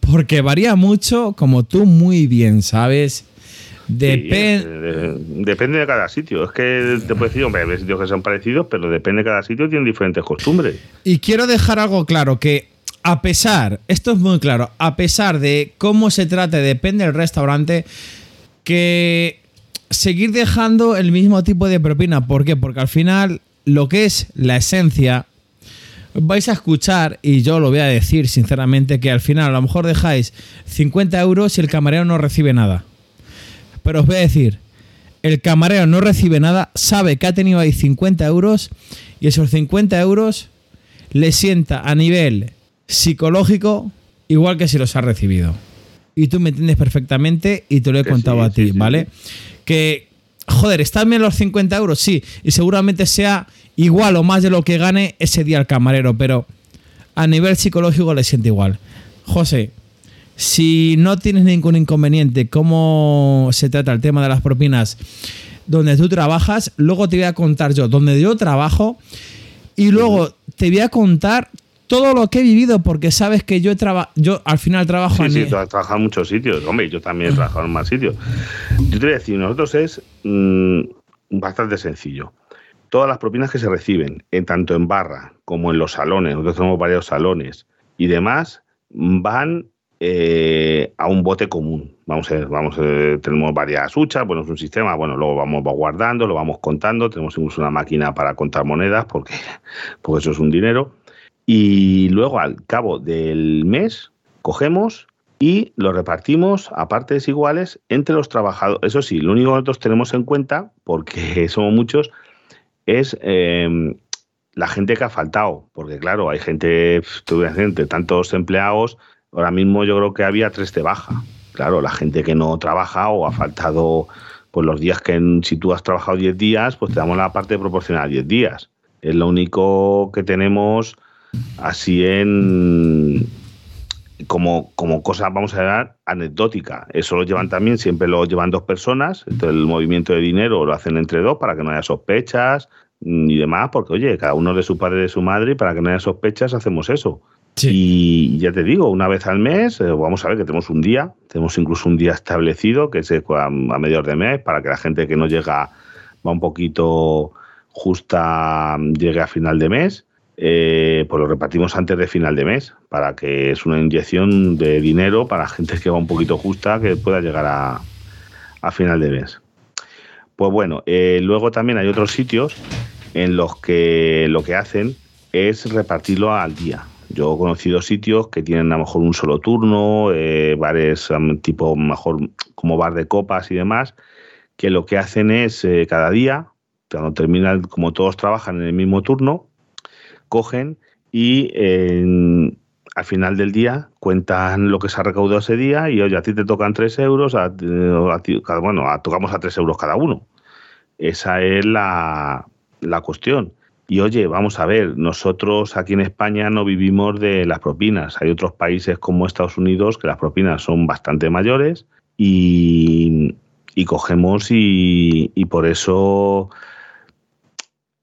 porque varía mucho, como tú muy bien sabes, Depende. depende de cada sitio. Es que te puedo decir, hombre, hay sitios que son parecidos, pero depende de cada sitio, tienen diferentes costumbres. Y quiero dejar algo claro, que a pesar, esto es muy claro, a pesar de cómo se trate, depende del restaurante, que seguir dejando el mismo tipo de propina. ¿Por qué? Porque al final lo que es la esencia, vais a escuchar, y yo lo voy a decir sinceramente, que al final a lo mejor dejáis 50 euros y el camarero no recibe nada. Pero os voy a decir, el camarero no recibe nada, sabe que ha tenido ahí 50 euros y esos 50 euros le sienta a nivel psicológico igual que si los ha recibido. Y tú me entiendes perfectamente y te lo he contado a ti, ¿vale? que, joder, están bien los 50 euros, sí, y seguramente sea igual o más de lo que gane ese día el camarero, pero a nivel psicológico le siente igual. José, si no tienes ningún inconveniente, cómo se trata el tema de las propinas donde tú trabajas, luego te voy a contar yo donde yo trabajo y luego te voy a contar todo lo que he vivido porque sabes que yo he yo al final trabajo sí, sí, tú has trabajado en muchos sitios, hombre, yo también he trabajado en más sitios. Yo te voy a decir, nosotros es mm, bastante sencillo. Todas las propinas que se reciben, en, tanto en barra como en los salones, nosotros tenemos varios salones y demás, van eh, a un bote común. Vamos a vamos tenemos varias huchas, bueno, es un sistema, bueno, luego vamos guardando, lo vamos contando, tenemos incluso una máquina para contar monedas porque, *laughs* porque eso es un dinero. Y luego al cabo del mes cogemos y lo repartimos a partes iguales entre los trabajadores. Eso sí, lo único que nosotros tenemos en cuenta, porque *laughs* somos muchos, es em, la gente que ha faltado, porque claro, hay gente, tuve gente, tantos empleados, Ahora mismo yo creo que había tres de baja. Claro, la gente que no trabaja o ha faltado pues los días que si tú has trabajado 10 días, pues te damos la parte proporcional 10 días. Es lo único que tenemos así en como, como cosa, vamos a ver, anecdótica. Eso lo llevan también, siempre lo llevan dos personas. Entonces el movimiento de dinero lo hacen entre dos para que no haya sospechas ni demás, porque oye, cada uno de su padre y de su madre, y para que no haya sospechas hacemos eso. Y ya te digo, una vez al mes, eh, vamos a ver que tenemos un día, tenemos incluso un día establecido, que es a, mediados de mes, para que la gente que no llega, va un poquito justa, llegue a final de mes. Eh, pues lo repartimos antes de final de mes, para que es una inyección de dinero para gente que va un poquito justa, que pueda llegar a, a final de mes. Pues bueno, eh, luego también hay otros sitios en los que lo que hacen es repartirlo al día. Yo he conocido sitios que tienen a lo mejor un solo turno, eh, bares tipo mejor como bar de copas y demás, que lo que hacen es eh, cada día, cuando terminan, como todos trabajan en el mismo turno, cogen y al final del día cuentan lo que se ha recaudado ese día y oye, a ti te tocan tres euros, a, bueno, tocamos a tres euros cada uno. Esa es la, la cuestión. Y oye, vamos a ver, nosotros aquí en España no vivimos de las propinas. Hay otros países como Estados Unidos que las propinas son bastante mayores y, cogemos y, por eso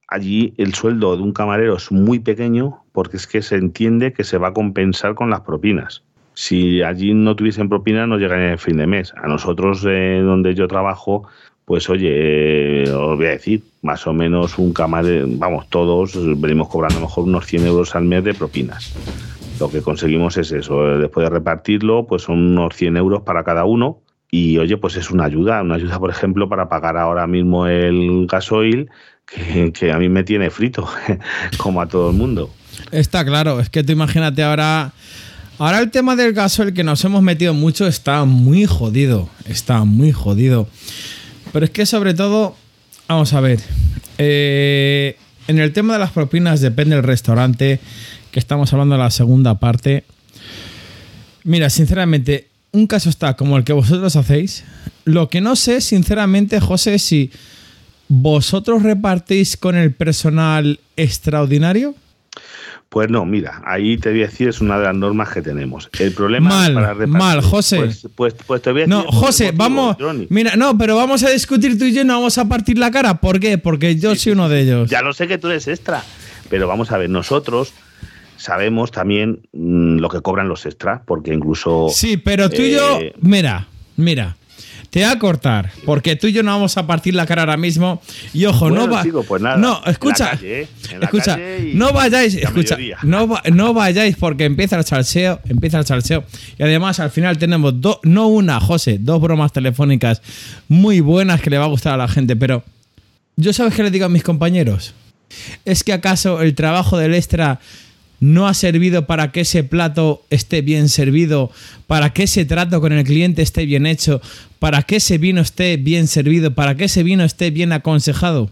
allí el sueldo de un camarero es muy pequeño porque es que se entiende que se va a compensar con las propinas. Si allí no tuviesen propinas no llegaría el fin de mes. A nosotros, eh, donde yo trabajo, pues oye, eh, os voy a decir, más o menos un camarero, vamos, todos venimos cobrando a lo mejor unos 100 euros al mes de propinas. Lo que conseguimos es eso, eh, después de repartirlo, pues son unos 100 euros para cada uno. Y oye, pues es una ayuda, una ayuda, por ejemplo, para pagar ahora mismo el gasoil, que, que a mí me tiene frito, *laughs* como a todo el mundo. Está claro, es que tú imagínate ahora. Ahora el tema del gasoil que nos hemos metido mucho está muy jodido. Está muy jodido. Pero es que sobre todo, vamos a ver, eh, en el tema de las propinas depende del restaurante, que estamos hablando de la segunda parte. Mira, sinceramente, un caso está como el que vosotros hacéis. Lo que no sé, sinceramente, José, es si vosotros repartís con el personal extraordinario. Pues no, mira, ahí te voy a decir, es una de las normas que tenemos. El problema mal, para repartir, Mal, José. Pues, pues, pues te voy a decir No, José, vamos. Mira, no, pero vamos a discutir tú y yo no vamos a partir la cara. ¿Por qué? Porque yo soy uno de ellos. Ya lo sé que tú eres extra, pero vamos a ver, nosotros sabemos también mmm, lo que cobran los extras, porque incluso. Sí, pero tú y yo. Eh, mira, mira. Te voy a cortar, porque tú y yo no vamos a partir la cara ahora mismo. Y ojo, bueno, no va. Chico, pues nada, no, escucha. Calle, ¿eh? escucha, no vayáis, escucha, no, no, vayáis porque empieza el salseo, empieza el salseo. Y además al final tenemos dos, no una, José, dos bromas telefónicas muy buenas que le va a gustar a la gente, pero yo sabes qué le digo a mis compañeros. ¿Es que acaso el trabajo del extra no ha servido para que ese plato esté bien servido, para que ese trato con el cliente esté bien hecho, para que ese vino esté bien servido, para que ese vino esté bien aconsejado?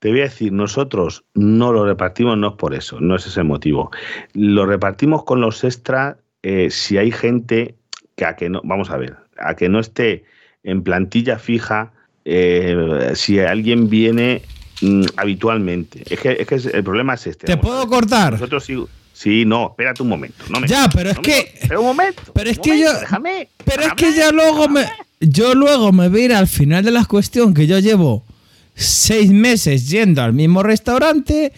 Te voy a decir, nosotros no lo repartimos, no es por eso, no es ese motivo. Lo repartimos con los extras eh, si hay gente que a que no, vamos a ver, a que no esté en plantilla fija eh, si alguien viene mm, habitualmente. Es que, es que el problema es este. ¿Te puedo cortar? Nosotros sí. Sí, no, espérate un momento. No me ya, pero es que. Pero un momento. Pero es que yo. Déjame. Pero es que ya luego me. Yo luego me voy a ir al final de la cuestión que yo llevo seis meses yendo al mismo restaurante.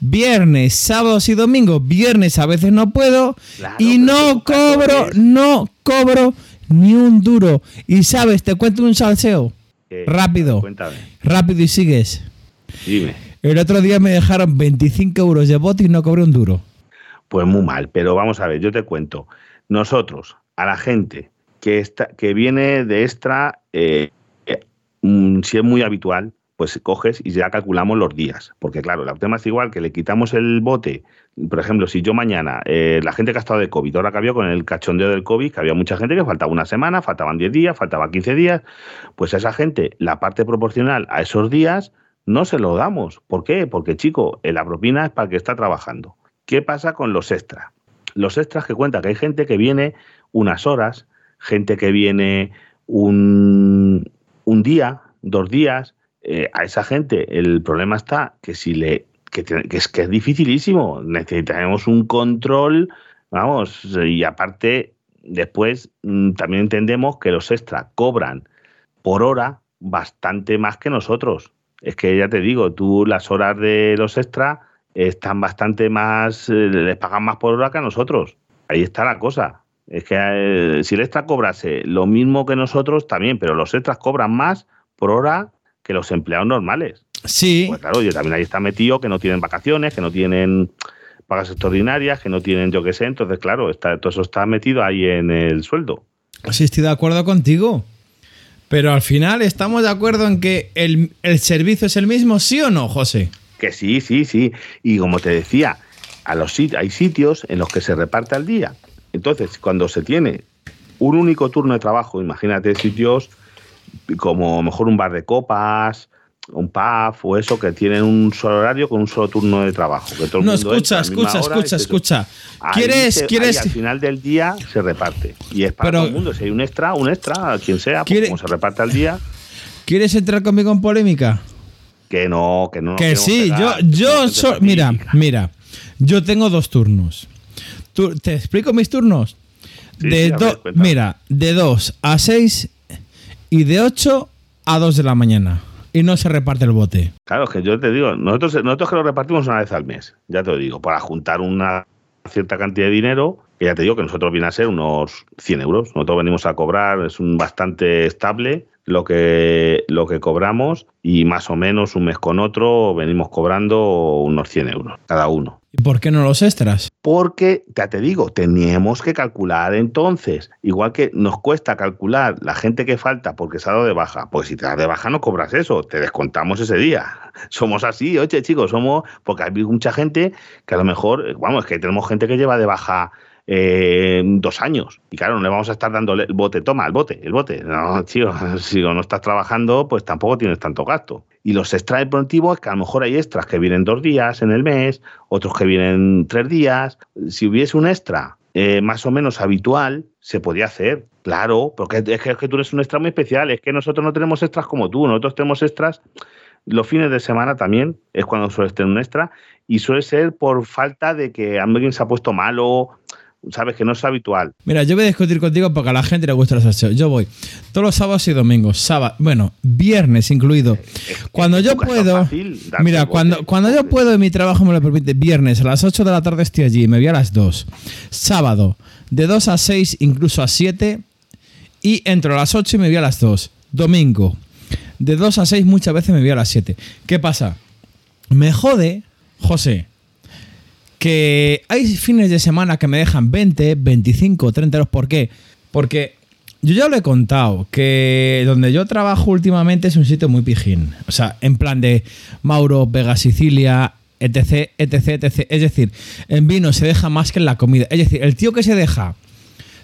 Viernes, sábados y domingos. Viernes a veces no puedo. y no cobro, no cobro ni un duro. Y sabes, te cuento un salseo. Rápido. Cuéntame. Rápido y sigues. Dime. El otro día me dejaron 25 euros de bote y no cobré un duro. Pues muy mal, pero vamos a ver, yo te cuento. Nosotros, a la gente que, está, que viene de extra, eh, eh, mm, si es muy habitual, pues coges y ya calculamos los días. Porque claro, el tema es igual que le quitamos el bote. Por ejemplo, si yo mañana, eh, la gente que ha estado de COVID, ahora que había con el cachondeo del COVID, que había mucha gente que faltaba una semana, faltaban 10 días, faltaba 15 días, pues a esa gente la parte proporcional a esos días no se lo damos. ¿Por qué? Porque, chico, la propina es para el que está trabajando. ¿Qué pasa con los extras? Los extras que cuenta que hay gente que viene unas horas, gente que viene un, un día, dos días. Eh, a esa gente el problema está que si le que, es que es dificilísimo. Necesitamos un control, vamos, y aparte después mm, también entendemos que los extras cobran por hora bastante más que nosotros. Es que ya te digo, tú las horas de los extras están bastante más, eh, les pagan más por hora que a nosotros. Ahí está la cosa. Es que eh, si el extra cobrase lo mismo que nosotros, también, pero los extras cobran más por hora que los empleados normales. Sí. Pues claro, yo también ahí está metido que no tienen vacaciones, que no tienen pagas extraordinarias, que no tienen yo qué sé. Entonces, claro, está, todo eso está metido ahí en el sueldo. Sí, estoy de acuerdo contigo. Pero al final estamos de acuerdo en que el, el servicio es el mismo, ¿sí o no, José? Que sí, sí, sí. Y como te decía, a los hay sitios en los que se reparte al día. Entonces, cuando se tiene un único turno de trabajo, imagínate sitios como mejor un bar de copas, un pub o eso que tienen un solo horario con un solo turno de trabajo. no, escucha, escucha, escucha, escucha. ¿Quieres, quieres... al final del día se reparte. Y es para todo el mundo. Si hay un extra, un extra, quien sea, pues como se reparte al día. ¿Quieres entrar conmigo en polémica? Que no, que no. Que sí, yo, yo mira, mira, yo tengo dos turnos. ¿Te explico mis turnos? de mira, de 2 a 6 y de 8 a 2 de la mañana. Y no se reparte el bote. Claro, que yo te digo, nosotros, nosotros que lo repartimos una vez al mes, ya te digo, para juntar una cierta cantidad de dinero, que ya te digo que nosotros viene a ser unos 100 euros. Nosotros venimos a cobrar, es un bastante estable lo que, lo que cobramos y más o menos un mes con otro venimos cobrando unos 100 euros cada uno. ¿Y por qué no los extras? Porque, ya te digo, teníamos que calcular entonces, igual que nos cuesta calcular la gente que falta porque se ha dado de baja, pues si te das de baja no cobras eso, te descontamos ese día. *laughs* Somos así, oye chicos, somos, porque hay mucha gente que a lo mejor, vamos, es que tenemos gente que lleva de baja dos años. Y claro, no le vamos a estar dando el bote, toma, el bote, el bote. No, *laughs* tío, si no estás trabajando, pues tampoco tienes tanto gasto. Y los extras deportivos que a lo mejor hay extras que vienen dos días en el mes, otros que vienen tres días. Si hubiese un extra eh, más o menos habitual, se podía hacer. Claro, porque es que, es que tú eres un extra muy especial, es que nosotros no tenemos extras como tú, nosotros tenemos extras los fines de semana también es cuando suele tener un extra y suele ser por falta de que alguien se ha puesto malo sabes que no es habitual. Mira, yo voy a discutir contigo porque a la gente le gusta los salseos. Yo voy todos los sábados y domingos, sábado, bueno, viernes incluido. Cuando yo puedo, mira, cuando, cuando yo puedo y mi trabajo me lo permite, viernes a las 8 de la tarde estoy allí, me voy a las 2. Sábado, de 2 a 6, incluso a 7, y entro a las 8 y me voy a las 2. Domingo, de 2 a 6 muchas veces me voy a las 7. ¿Qué pasa? Me jode, José, que hay fines de semana que me dejan 20, 25, 30 euros. ¿Por qué? Porque yo ya lo he contado, que donde yo trabajo últimamente es un sitio muy pijín. O sea, en plan de Mauro, Vega Sicilia, etc, etc, etc. Es decir, en vino se deja más que en la comida. Es decir, el tío que se deja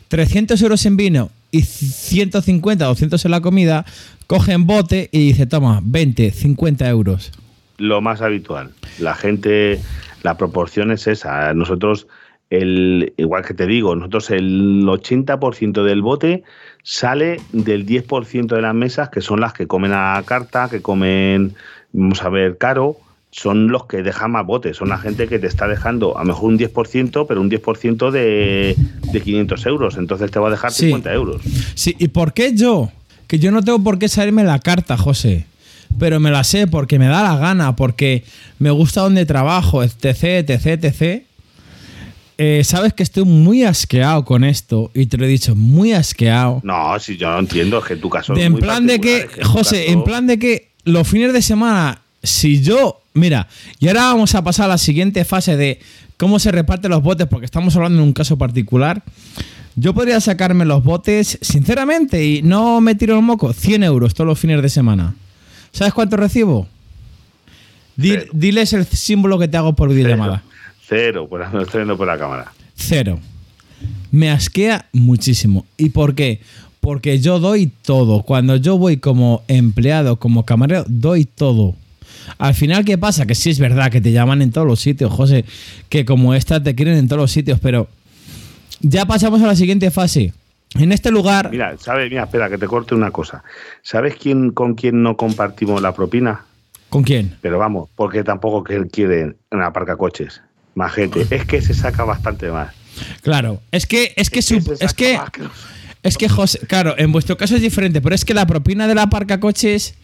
300 euros en vino y 150, 200 en la comida, coge en bote y dice, toma, 20, 50 euros. Lo más habitual. La gente la proporción es esa. Nosotros el, igual que te digo, nosotros el 80% del bote sale del 10% de las mesas, que son las que comen a carta, que comen, vamos a ver, caro, son los que dejan más botes, son la gente que te está dejando a lo mejor un 10%, pero un 10% de, de 500 euros, entonces te va a dejar 50 euros. Sí, ¿y por qué yo? Que yo no tengo por qué salirme la carta, José, pero me la sé porque me da la gana, porque me gusta donde trabajo, etc, etc, etc. Eh, sabes que estoy muy asqueado con esto y te lo he dicho, muy asqueado. No, si yo no entiendo, es que tu caso de, es En muy plan de que, es José, caso- en plan de que los fines de semana, si yo, mira, y ahora vamos a pasar a la siguiente fase de cómo se reparten los botes, porque estamos hablando de un caso particular. Yo podría sacarme los botes, sinceramente, y no me tiro el moco, 100 euros todos los fines de semana. ¿Sabes cuánto recibo? Di- Cero. diles el símbolo que te hago por videollamada. Cero, pues *laughs* lo estoy viendo por la cámara. Cero. Me asquea muchísimo. ¿Y por qué? Porque yo doy todo. Cuando yo voy como empleado, como camarero, doy todo. Al final, ¿qué pasa? Que sí es verdad que te llaman en todos los sitios, José. Que como esta te quieren en todos los sitios, pero ya pasamos a la siguiente fase. En este lugar, Mira, ¿sabes? Mira, espera, que te corte una cosa. ¿Sabes quién con quién no compartimos la propina? ¿con quién? Pero vamos, porque tampoco que él quiere en la parca coches. Majete, es que se saca bastante más. Claro, es que es que su- es que más que los- Es que, José, claro, en vuestro caso es diferente, pero es que la propina de la parca coches,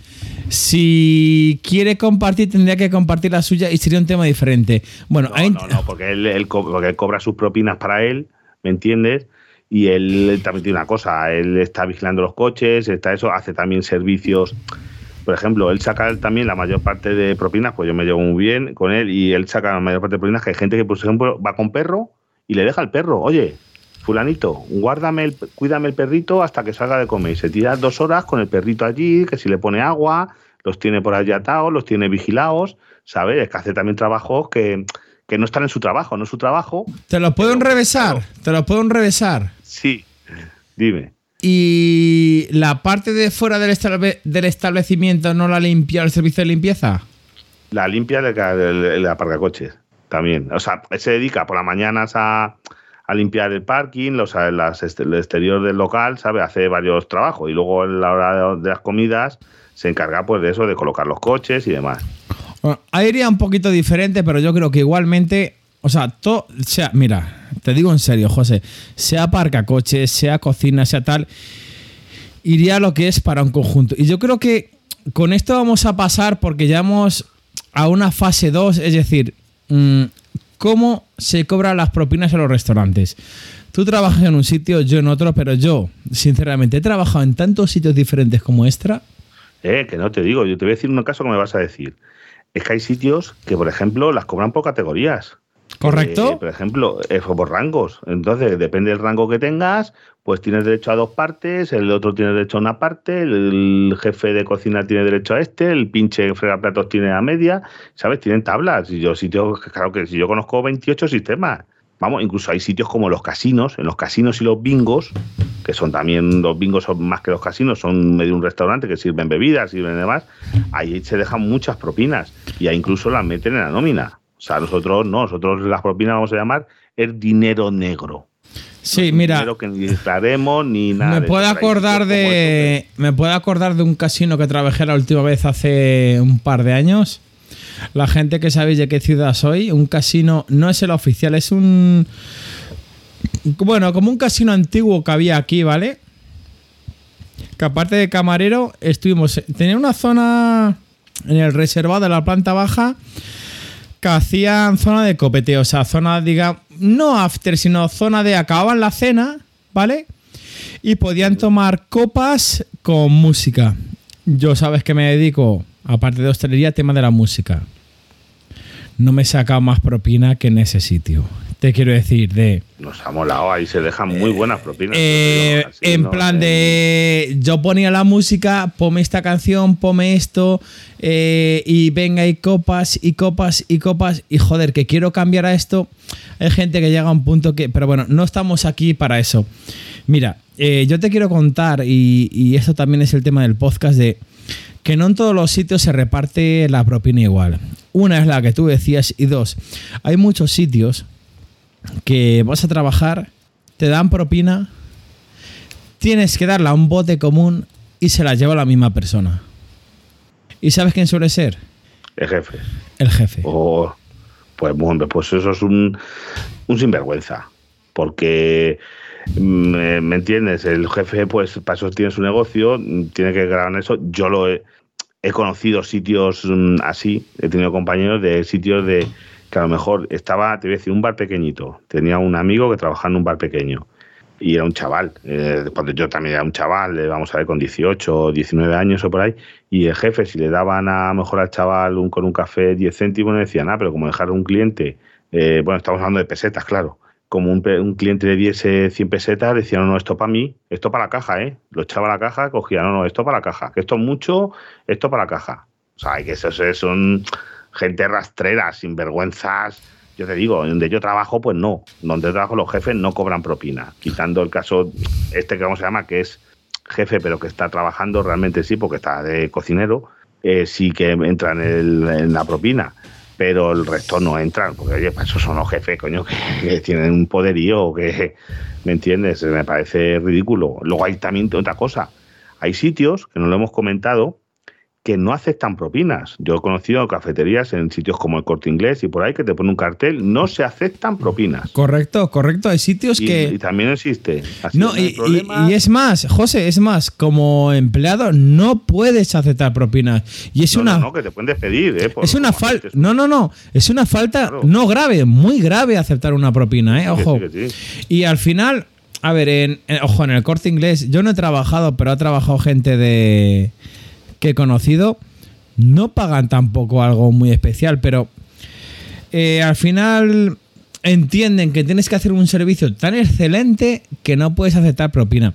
si quiere compartir, tendría que compartir la suya y sería un tema diferente. Bueno, No, hay- no, no, porque él, él co- porque él cobra sus propinas para él, ¿me entiendes? Y él también tiene una cosa, él está vigilando los coches, está eso, hace también servicios. Por ejemplo, él saca también la mayor parte de propinas, pues yo me llevo muy bien con él, y él saca la mayor parte de propinas, que hay gente que, por ejemplo, va con perro y le deja el perro, oye, fulanito, guárdame, el, cuídame el perrito hasta que salga de comer. Y se tira dos horas con el perrito allí, que si le pone agua, los tiene por allí atados, los tiene vigilados, ¿sabes? Es que hace también trabajos que, que no están en su trabajo, no es su trabajo. te lo puedo pero, enrevesar, te lo puedo enrevesar. Sí, dime. Y la parte de fuera del, estable- del establecimiento no la limpia el servicio de limpieza. La limpia de- de la aparcacoches también. O sea, él se dedica por las mañanas a, a limpiar el parking, los, las el exterior del local, ¿sabe? Hace varios trabajos. Y luego en la hora de, de las comidas se encarga pues de eso, de colocar los coches y demás. Bueno, iría un poquito diferente, pero yo creo que igualmente, o sea, todo, sea, mira, te digo en serio, José, sea parca coches, sea cocina, sea tal, iría lo que es para un conjunto. Y yo creo que con esto vamos a pasar porque ya vamos a una fase 2, es decir, mm, cómo se cobran las propinas en los restaurantes. Tú trabajas en un sitio, yo en otro, pero yo, sinceramente, he trabajado en tantos sitios diferentes como Extra. Eh, que no te digo, yo te voy a decir un caso que me vas a decir. Es que hay sitios que, por ejemplo, las cobran por categorías. ¿Correcto? Eh, por ejemplo, eh, por rangos. Entonces, depende del rango que tengas, pues tienes derecho a dos partes, el otro tiene derecho a una parte, el jefe de cocina tiene derecho a este, el pinche fregaplatos tiene a media, ¿sabes? Tienen tablas. Y yo sitios, claro que si yo conozco 28 sistemas. Vamos, incluso hay sitios como los casinos, en los casinos y los bingos, que son también, los bingos son más que los casinos, son medio un restaurante que sirven bebidas, sirven demás, ahí se dejan muchas propinas y ahí incluso las meten en la nómina. O sea, nosotros no, nosotros las propinas vamos a llamar el dinero negro. Sí, No mira, dinero que ni declaremos ni nada. me puedo acordar de me puedo acordar de un casino que trabajé la última vez hace un par de años. La gente que sabéis de qué ciudad soy, un casino no es el oficial, es un bueno, como un casino antiguo que había aquí, ¿vale? Que aparte de camarero, estuvimos tenía una zona en el reservado de la planta baja que hacían zona de copeteo, o sea, zona, digamos, no after, sino zona de acababan la cena, ¿vale? Y podían tomar copas con música. Yo sabes que me dedico, aparte de hostelería, tema de la música. No me he sacado más propina que en ese sitio. Te quiero decir, de... Nos ha molado, ahí se dejan muy buenas propinas. Eh, digo, en ¿no? plan Eh, de yo ponía la música, ponme esta canción, ponme esto, eh, y venga, y copas, y copas, y copas, y joder, que quiero cambiar a esto. Hay gente que llega a un punto que, pero bueno, no estamos aquí para eso. Mira, eh, yo te quiero contar, y, y esto también es el tema del podcast, de que no en todos los sitios se reparte la propina igual. Una es la que tú decías, y dos, hay muchos sitios que vas a trabajar, te dan propina, tienes que darla a un bote común y se la lleva la misma persona. ¿Y sabes quién suele ser? El jefe. El jefe. O, pues bueno, pues eso es un, un sinvergüenza. Porque, me, me entiendes, el jefe, pues para eso tiene su negocio, tiene que grabar eso. Yo lo he, conocido sitios mm, así, he tenido compañeros de sitios de que a lo mejor estaba, te voy a decir, un bar pequeñito. Tenía un amigo que trabajaba en un bar pequeño y era un chaval. Eh, cuando yo también era un chaval, eh, vamos a ver, con 18 o 19 años o por ahí, y el jefe, si le daban a, lo mejor al chaval un, con un café 10 céntimos, le decían, ah, pero como dejar un cliente, eh, bueno, estamos hablando de pesetas, claro. Como un, un cliente le diese 100 pesetas, decía, no, esto para mí, esto para la caja, ¿eh? Lo echaba a la caja, cogía, no, no, esto para la caja, que esto es mucho, esto para la caja. O sea, hay que eso, son gente rastrera, sinvergüenzas. Yo te digo, donde yo trabajo, pues no. Donde trabajo los jefes no cobran propina. Quitando el caso este que vamos a llamar, que es jefe, pero que está trabajando realmente sí, porque está de cocinero, eh, sí que entra en, el- en la propina. Pero el resto no entran, porque oye, para eso son los jefes, coño, que, que tienen un poderío, que, ¿me entiendes? Me parece ridículo. Luego hay también otra cosa. Hay sitios, que no lo hemos comentado, que no aceptan propinas. Yo he conocido cafeterías en sitios como el Corte Inglés y por ahí que te pone un cartel, no se aceptan propinas. Correcto, correcto. Hay sitios Y, que... y también existe. Así No, y, y- problema. y es más, José, es más, como empleado no puedes aceptar propinas. Y es No, una... no, no, que te pueden despedir. ¿eh? por- Es una falta. No, no, no. Es una falta Claro. no grave, muy grave aceptar una propina, ¿eh? Ojo. sí, que sí. Y al final, a ver, en, en- ojo, en el corte inglés, yo no he trabajado, pero ha trabajado gente de que he conocido. No pagan tampoco algo muy especial, pero eh, al final entienden que tienes que hacer un servicio tan excelente que no puedes aceptar propina.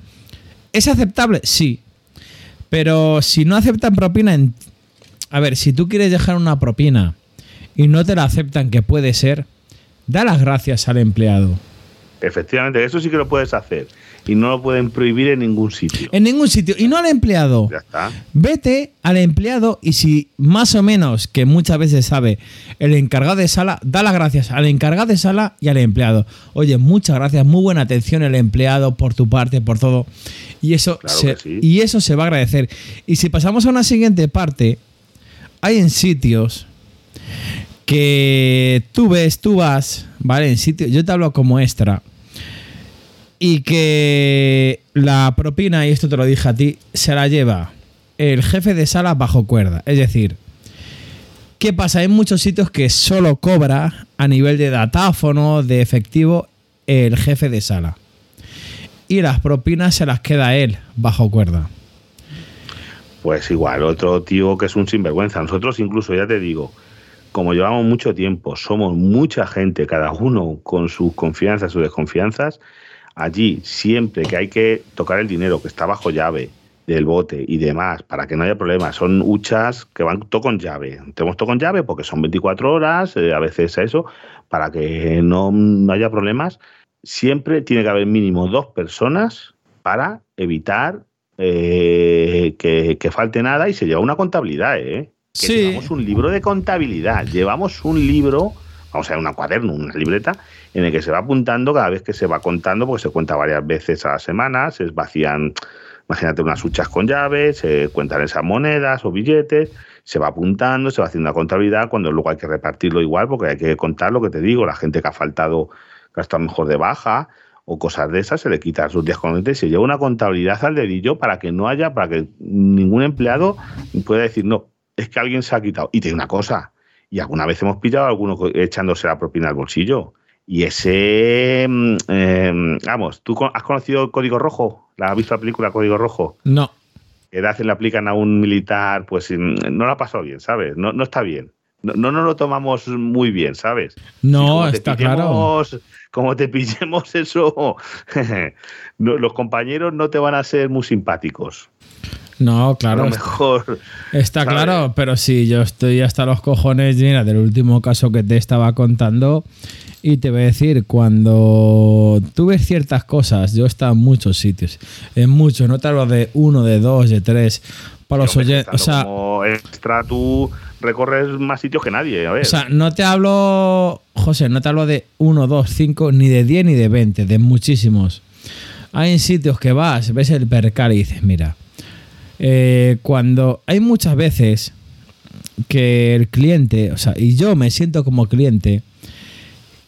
¿Es aceptable? Sí. Pero si no aceptan propina, a ver, si tú quieres dejar una propina y no te la aceptan, que puede ser, da las gracias al empleado. Efectivamente, eso sí que lo puedes hacer. Y no lo pueden prohibir en ningún sitio. En ningún sitio. Y no al empleado. Ya está. Vete al empleado y si más o menos, que muchas veces sabe, el encargado de sala, da las gracias al encargado de sala y al empleado. Oye, muchas gracias, muy buena atención el empleado por tu parte, por todo. Y eso, Claro se, que sí. y eso se va a agradecer. Y si pasamos a una siguiente parte, hay en sitios que tú ves, tú vas, ¿vale? En sitios, yo te hablo como extra. Y que la propina, y esto te lo dije a ti, se la lleva el jefe de sala bajo cuerda. Es decir, ¿qué pasa? Hay muchos sitios que solo cobra a nivel de datáfono, de efectivo, el jefe de sala. Y las propinas se las queda él bajo cuerda. Pues igual, otro tío que es un sinvergüenza. Nosotros incluso, ya te digo, como llevamos mucho tiempo, somos mucha gente, cada uno con sus confianzas, sus desconfianzas, allí siempre que hay que tocar el dinero que está bajo llave del bote y demás, para que no haya problemas, son huchas que van todo con llave. Tenemos todo con llave porque son 24 horas, eh, a veces eso, para que no, no haya problemas. Siempre tiene que haber mínimo dos personas para evitar eh, que, que falte nada y se lleva una contabilidad, ¿eh? Que Sí. llevamos un libro de contabilidad, llevamos un libro, vamos a ver, una cuaderno, una libreta, en el que se va apuntando cada vez que se va contando, porque se cuenta varias veces a la semana, se vacían, imagínate, unas huchas con llaves, se cuentan esas monedas o billetes, se va apuntando, se va haciendo una contabilidad, cuando luego hay que repartirlo igual, porque hay que contar lo que te digo, la gente que ha faltado, que ha estado mejor de baja, o cosas de esas, se le quita sus días con y se lleva una contabilidad al dedillo para que no haya, para que ningún empleado pueda decir, no, es que alguien se ha quitado. Y tiene una cosa, y alguna vez hemos pillado a alguno echándose la propina al bolsillo. Y ese, mm, eh, vamos, ¿tú has conocido el Código Rojo? ¿La has visto la película Código Rojo? No. Que le le aplican a un militar, pues mm, no lo ha pasado bien, ¿sabes? No, no está bien. No, no nos lo tomamos muy bien, ¿sabes? No, te está claro. Como te pillemos eso, *laughs* los compañeros no te van a ser muy simpáticos. No, A claro. lo mejor. Está claro, pero sí, yo estoy hasta los cojones, mira, del último caso que te estaba contando. Y te voy a decir, cuando tú ves ciertas cosas, yo he estado en muchos sitios, en muchos, no te hablo de uno, de dos, de tres, para los oyentes, o sea, como extra tú, recorres más sitios que nadie. A ver. O sea, no te hablo, José, no te hablo de 1, 2, 5, ni de 10, ni de 20, de muchísimos. Hay sitios que vas, ves el percal y dices, mira, eh, cuando hay muchas veces que el cliente, o sea, y yo me siento como cliente,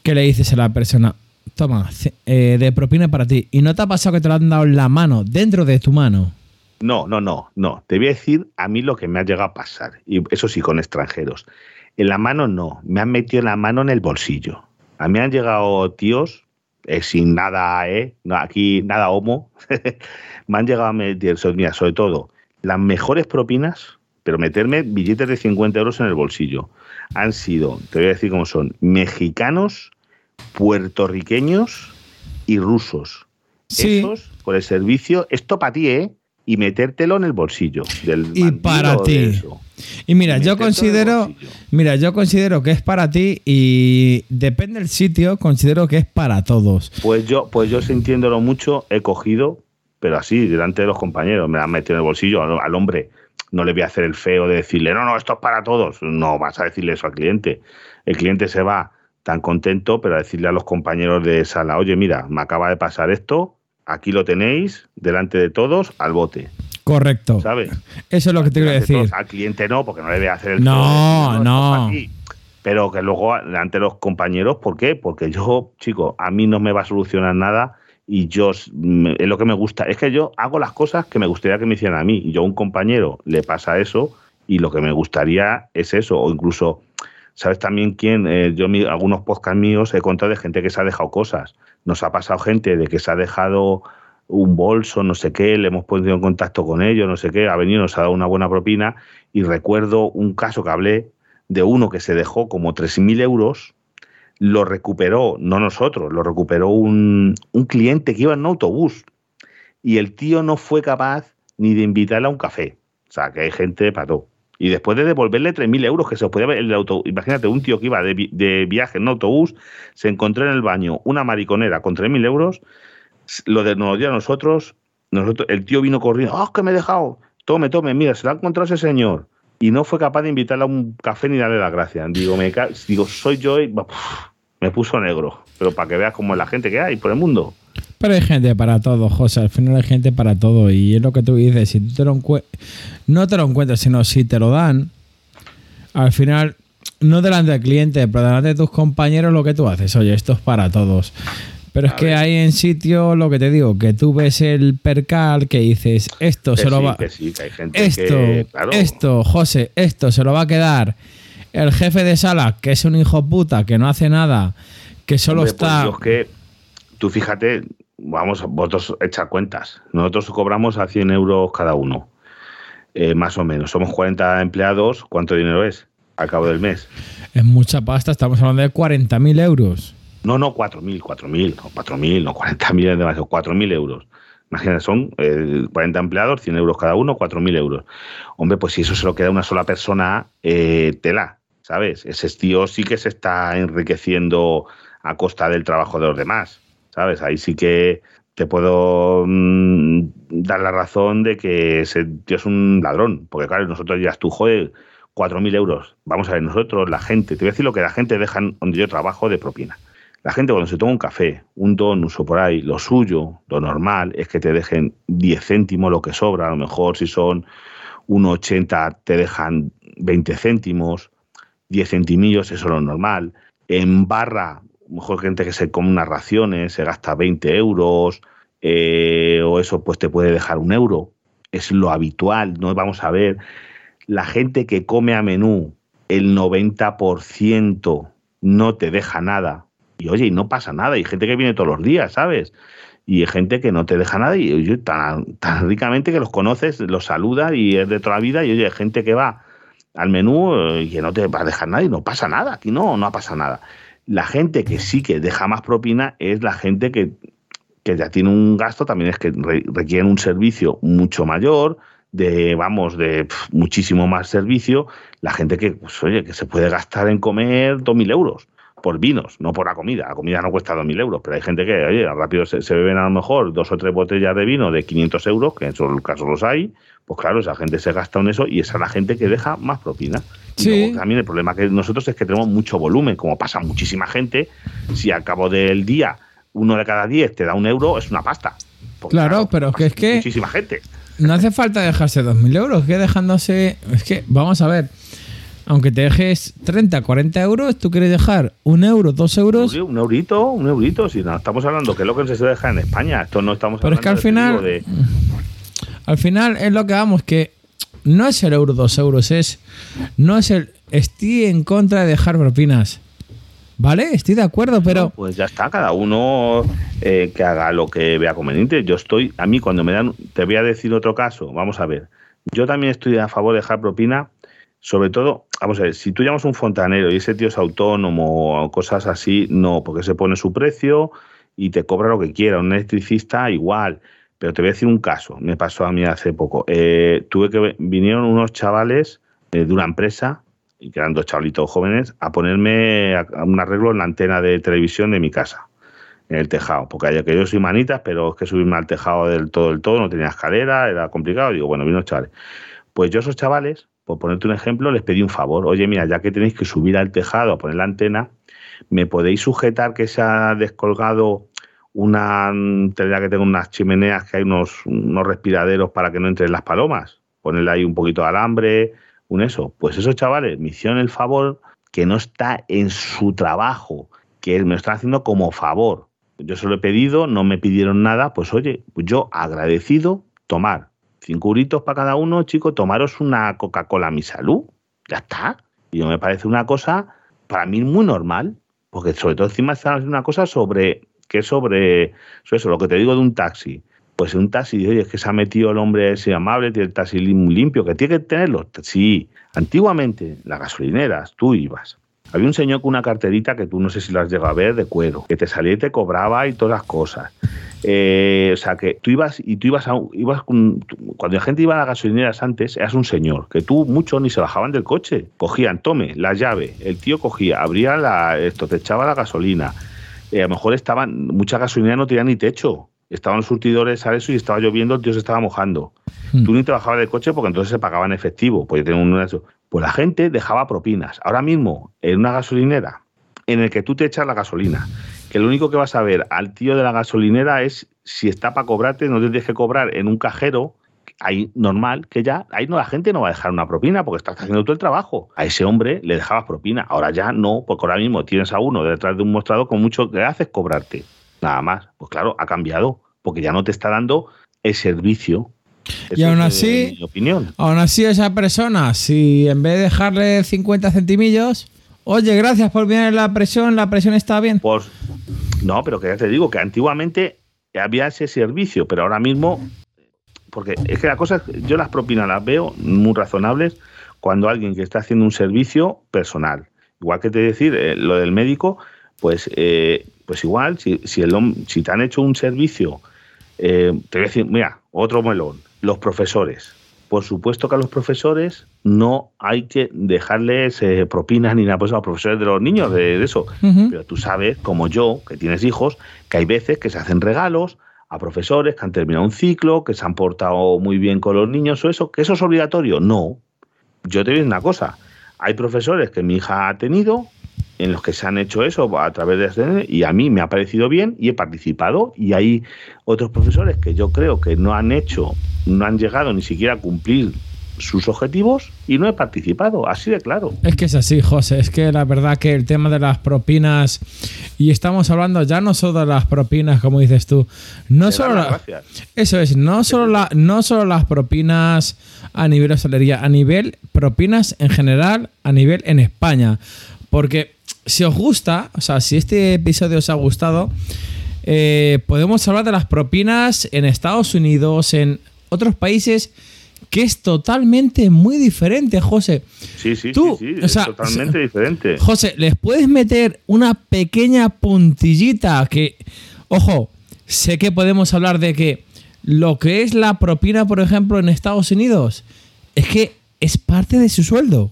que le dices a la persona, toma, eh, de propina para ti, y no te ha pasado que te lo han dado en la mano, dentro de tu mano. No, no, no, no. Te voy a decir a mí lo que me ha llegado a pasar, y eso sí, con extranjeros. En la mano no, me han metido la mano en el bolsillo. A mí han llegado tíos eh, sin nada, ¿eh? Aquí nada homo. *laughs* me han llegado a meter, mira, sobre todo, las mejores propinas, pero meterme billetes de 50 euros en el bolsillo. Han sido, te voy a decir cómo son, mexicanos, puertorriqueños y rusos. Sí. Esos, por el servicio, esto para ti, ¿eh? Y metértelo en el bolsillo. Del y para ti. Y mira, yo considero, mira, yo considero que es para ti y depende del sitio, considero que es para todos. Pues yo, pues yo sintiéndolo mucho, he cogido, pero así, delante de los compañeros, me han metido en el bolsillo al, hombre. No le voy a hacer el feo de decirle, no, no, esto es para todos. No vas a decirle eso al cliente. El cliente se va tan contento, pero a decirle a los compañeros de sala, oye, mira, me acaba de pasar esto, aquí lo tenéis, delante de todos, al bote. Correcto. ¿Sabes? Eso es lo que te quiero decir. al cliente no, porque no le voy a hacer el No, no. Pero que luego ante los compañeros, ¿por qué? Porque yo, chico, a mí no me va a solucionar nada y yo es lo que me gusta. Es que yo hago las cosas que me gustaría que me hicieran a mí. Yo a un compañero le pasa eso y lo que me gustaría es eso. O incluso, ¿sabes también quién? Eh, yo algunos podcasts míos he contado de gente que se ha dejado cosas. Nos ha pasado gente de que se ha dejado un bolso, no sé qué, le hemos puesto en contacto con ellos, no sé qué, ha venido, nos ha dado una buena propina y recuerdo un caso que hablé de uno que se dejó como 3.000 euros, lo recuperó, no nosotros, lo recuperó un, un cliente que iba en un autobús y el tío no fue capaz ni de invitarle a un café. O sea, que hay gente para todo. Y después de devolverle 3.000 euros que se podía ver el auto, imagínate un tío que iba de, de, viaje en autobús, se encontró en el baño una mariconera con 3.000 euros lo de nos dio a nosotros, nosotros, el tío vino corriendo, ¡ah, que me he dejado! Tome, tome, mira, se lo ha encontrado ese señor. Y no fue capaz de invitarle a un café ni darle las gracias. Digo, me, digo soy yo y me puso negro. Pero para que veas cómo es la gente que hay por el mundo. Pero hay gente para todo, José. Al final hay gente para todo. Y es lo que tú dices. Si tú te lo no te lo encuentras, sino si te lo dan, al final, no delante del cliente, pero delante de tus compañeros, lo que tú haces. Oye, esto es para todos. Pero es que hay en sitio lo que te digo, que tú ves el percal que dices, esto se lo va. esto, esto, José, esto se lo va a quedar el jefe de sala, que es un hijo puta, que no hace nada, que solo pues está. es que tú fíjate, vamos, vosotros echar cuentas. Nosotros cobramos a 100 euros cada uno, eh, más o menos. Somos 40 empleados, ¿cuánto dinero es al cabo del mes? Es mucha pasta, estamos hablando de 40.000 euros. No, no, 4.000, 4.000, no 4.000, no 40.000 es demasiado, 4.000 euros. Imagínate, son 40 eh, empleados, 100 euros cada uno, 4.000 euros. Hombre, pues si eso se lo queda una sola persona, eh, tela, ¿sabes? Ese tío sí que se está enriqueciendo a costa del trabajo de los demás, ¿sabes? Ahí sí que te puedo mm, dar la razón de que ese tío es un ladrón, porque claro, nosotros ya tú, joder, 4.000 euros. Vamos a ver, nosotros, la gente, te voy a decir lo que la gente deja donde yo trabajo de propina. La gente cuando se toma un café, un donus o por ahí, lo suyo, lo normal, es que te dejen 10 céntimos lo que sobra. A lo mejor si son 1,80 te dejan 20 céntimos, 10 centimillos, eso es lo normal. En barra, mejor gente que se come unas raciones, se gasta 20 euros, eh, o eso pues te puede dejar un euro. Es lo habitual, no vamos a ver. La gente que come a menú, el 90% no te deja nada y oye, y no pasa nada. Hay gente que viene todos los días, ¿sabes? Y hay gente que no te deja nada y oye, tan, tan ricamente que los conoces, los saluda y es de toda la vida. Y oye, hay gente que va al menú eh, y que no te va a dejar nada y no pasa nada. Aquí no, no pasa nada. La gente que sí que deja más propina es la gente que, que ya tiene un gasto, también es que requieren un servicio mucho mayor, de, vamos, de muchísimo más servicio, la gente que, pues, oye, que se puede gastar en comer 2.000 euros por vinos, no por la comida. La comida no cuesta 2.000 euros, pero hay gente que, oye, rápido se, beben a lo mejor dos o tres botellas de vino de 500 euros, que en esos casos los hay, pues claro, esa gente se gasta en eso y esa es la gente que deja más propina. Y luego también el problema que nosotros es que tenemos mucho volumen, como pasa muchísima gente, si al cabo del día uno de cada diez te da un euro, es una pasta. claro, pero que es que... Muchísima gente. No hace falta dejarse 2.000 euros, que dejándose... Es que, vamos a ver aunque te dejes 30, 40 euros, tú quieres dejar un euro, dos euros. Un eurito, un eurito. Si no, estamos hablando que es lo que se deja en España. Esto no estamos Pero es que al final. Al final es lo que vamos, que no es el euro, dos euros, es. No es el. Estoy en contra de dejar propinas. ¿Vale? Estoy de acuerdo, pero. pues ya está, cada uno eh, que haga lo que vea conveniente. Yo estoy. A mí, cuando me dan. Te voy a decir otro caso. Vamos a ver. Yo también estoy a favor de dejar propina sobre todo, vamos a ver, si tú llamas a un fontanero y ese tío es autónomo o cosas así, no, porque se pone su precio y te cobra lo que quiera. Un electricista igual. Pero te voy a decir un caso, me pasó a mí hace poco. Eh, tuve que vinieron unos chavales eh, de una empresa, y que eran dos chavalitos jóvenes, a ponerme un arreglo en la antena de televisión de mi casa, en el tejado. Porque que yo soy manitas, pero es que subirme al tejado del todo, del todo, no tenía escalera, era complicado. Digo, bueno, vino chavales. Pues yo esos chavales por ponerte un ejemplo, les pedí un favor. Oye, mira, ya que tenéis que subir al tejado a poner la antena, ¿me podéis sujetar que se ha descolgado una tela que tengo unas chimeneas, que hay unos, unos respiraderos para que no entren las palomas? Ponerle ahí un poquito de alambre, un eso. Pues esos chavales me hicieron el favor que no está en su trabajo, que me lo haciendo como favor. Yo se lo he pedido, no me pidieron nada, pues oye, yo agradecido tomar cinco euritos para cada uno, chicos, tomaros una Coca-Cola a mi salud. Ya está. Y no me parece una cosa, para mí, muy normal. Porque sobre todo encima haciendo una cosa sobre, que es sobre, eso, lo que te digo de un taxi. Pues un taxi, oye, es que se ha metido el hombre ese amable, tiene el taxi limpio, que tiene que tenerlo. Sí, antiguamente, las gasolineras, tú ibas. Había un señor con una carterita que tú no sé si la has llegado a ver de cuero, que te salía y te cobraba y todas las cosas. Eh, o sea, que tú ibas y tú ibas a, ibas cuando la gente iba a las gasolineras antes, eras un señor, que tú muchos ni se bajaban del coche. Cogían, tome, la llave, el tío cogía, abría la, esto, te echaba la gasolina. Eh, a lo mejor estaban, muchas gasolineras no tenían ni techo. Estaban los surtidores a eso y estaba lloviendo, el tío se estaba mojando. Hmm. Tú ni te bajabas del coche porque entonces se pagaba en efectivo. Pues, un, pues la gente dejaba propinas. Ahora mismo, en una gasolinera, en el que tú te echas la gasolina, que lo único que vas a ver al tío de la gasolinera es si está para cobrarte, no tienes que cobrar en un cajero, ahí normal, que ya, ahí no la gente no va a dejar una propina porque estás haciendo tú el trabajo. A ese hombre le dejabas propina, ahora ya no, porque ahora mismo tienes a uno detrás de un mostrador con mucho que haces cobrarte, nada más. Pues claro, ha cambiado, porque ya no te está dando el servicio. y aún así, opinión. aún así esa persona, si en vez de dejarle 50 centimillos, Oye, gracias por venir la presión, la presión está bien. Pues no, pero que ya te digo que antiguamente había ese servicio, pero ahora mismo, porque es que la cosa, yo las propinas las veo muy razonables cuando alguien que está haciendo un servicio personal. Igual que te decir eh, lo del médico, pues, eh, pues igual, si, si, el, si te han hecho un servicio, eh, te voy a decir, mira, otro melón, los profesores por supuesto que a los profesores no hay que dejarles eh, propinas ni nada, pues a los profesores de los niños, de, eso. Pero tú sabes, como yo, que tienes hijos, que hay veces que se hacen regalos a profesores que han terminado un ciclo, que se han portado muy bien con los niños o eso, que eso es obligatorio. No. Yo te digo una cosa, hay profesores que mi hija ha tenido en los que se han hecho eso a través de este, y a mí me ha parecido bien y he participado y hay otros profesores que yo creo que no han hecho, no han llegado ni siquiera a cumplir sus objetivos y no he participado, así de claro. Es que es así, José, es que la verdad que el tema de las propinas, y estamos hablando ya no solo de las propinas, como dices tú, no solo eso es, no solo, la, no solo las propinas a nivel de hostelería, a nivel propinas en general, a nivel en España, porque si os gusta, o sea, si este episodio os ha gustado, eh, podemos hablar de las propinas en Estados Unidos, en otros países, que es totalmente muy diferente, José. Sí, sí, sí, sí es totalmente diferente. José, ¿les puedes meter una pequeña puntillita que, ojo, sé que podemos hablar de que lo que es la propina, por ejemplo, en Estados Unidos, es que es parte de su sueldo.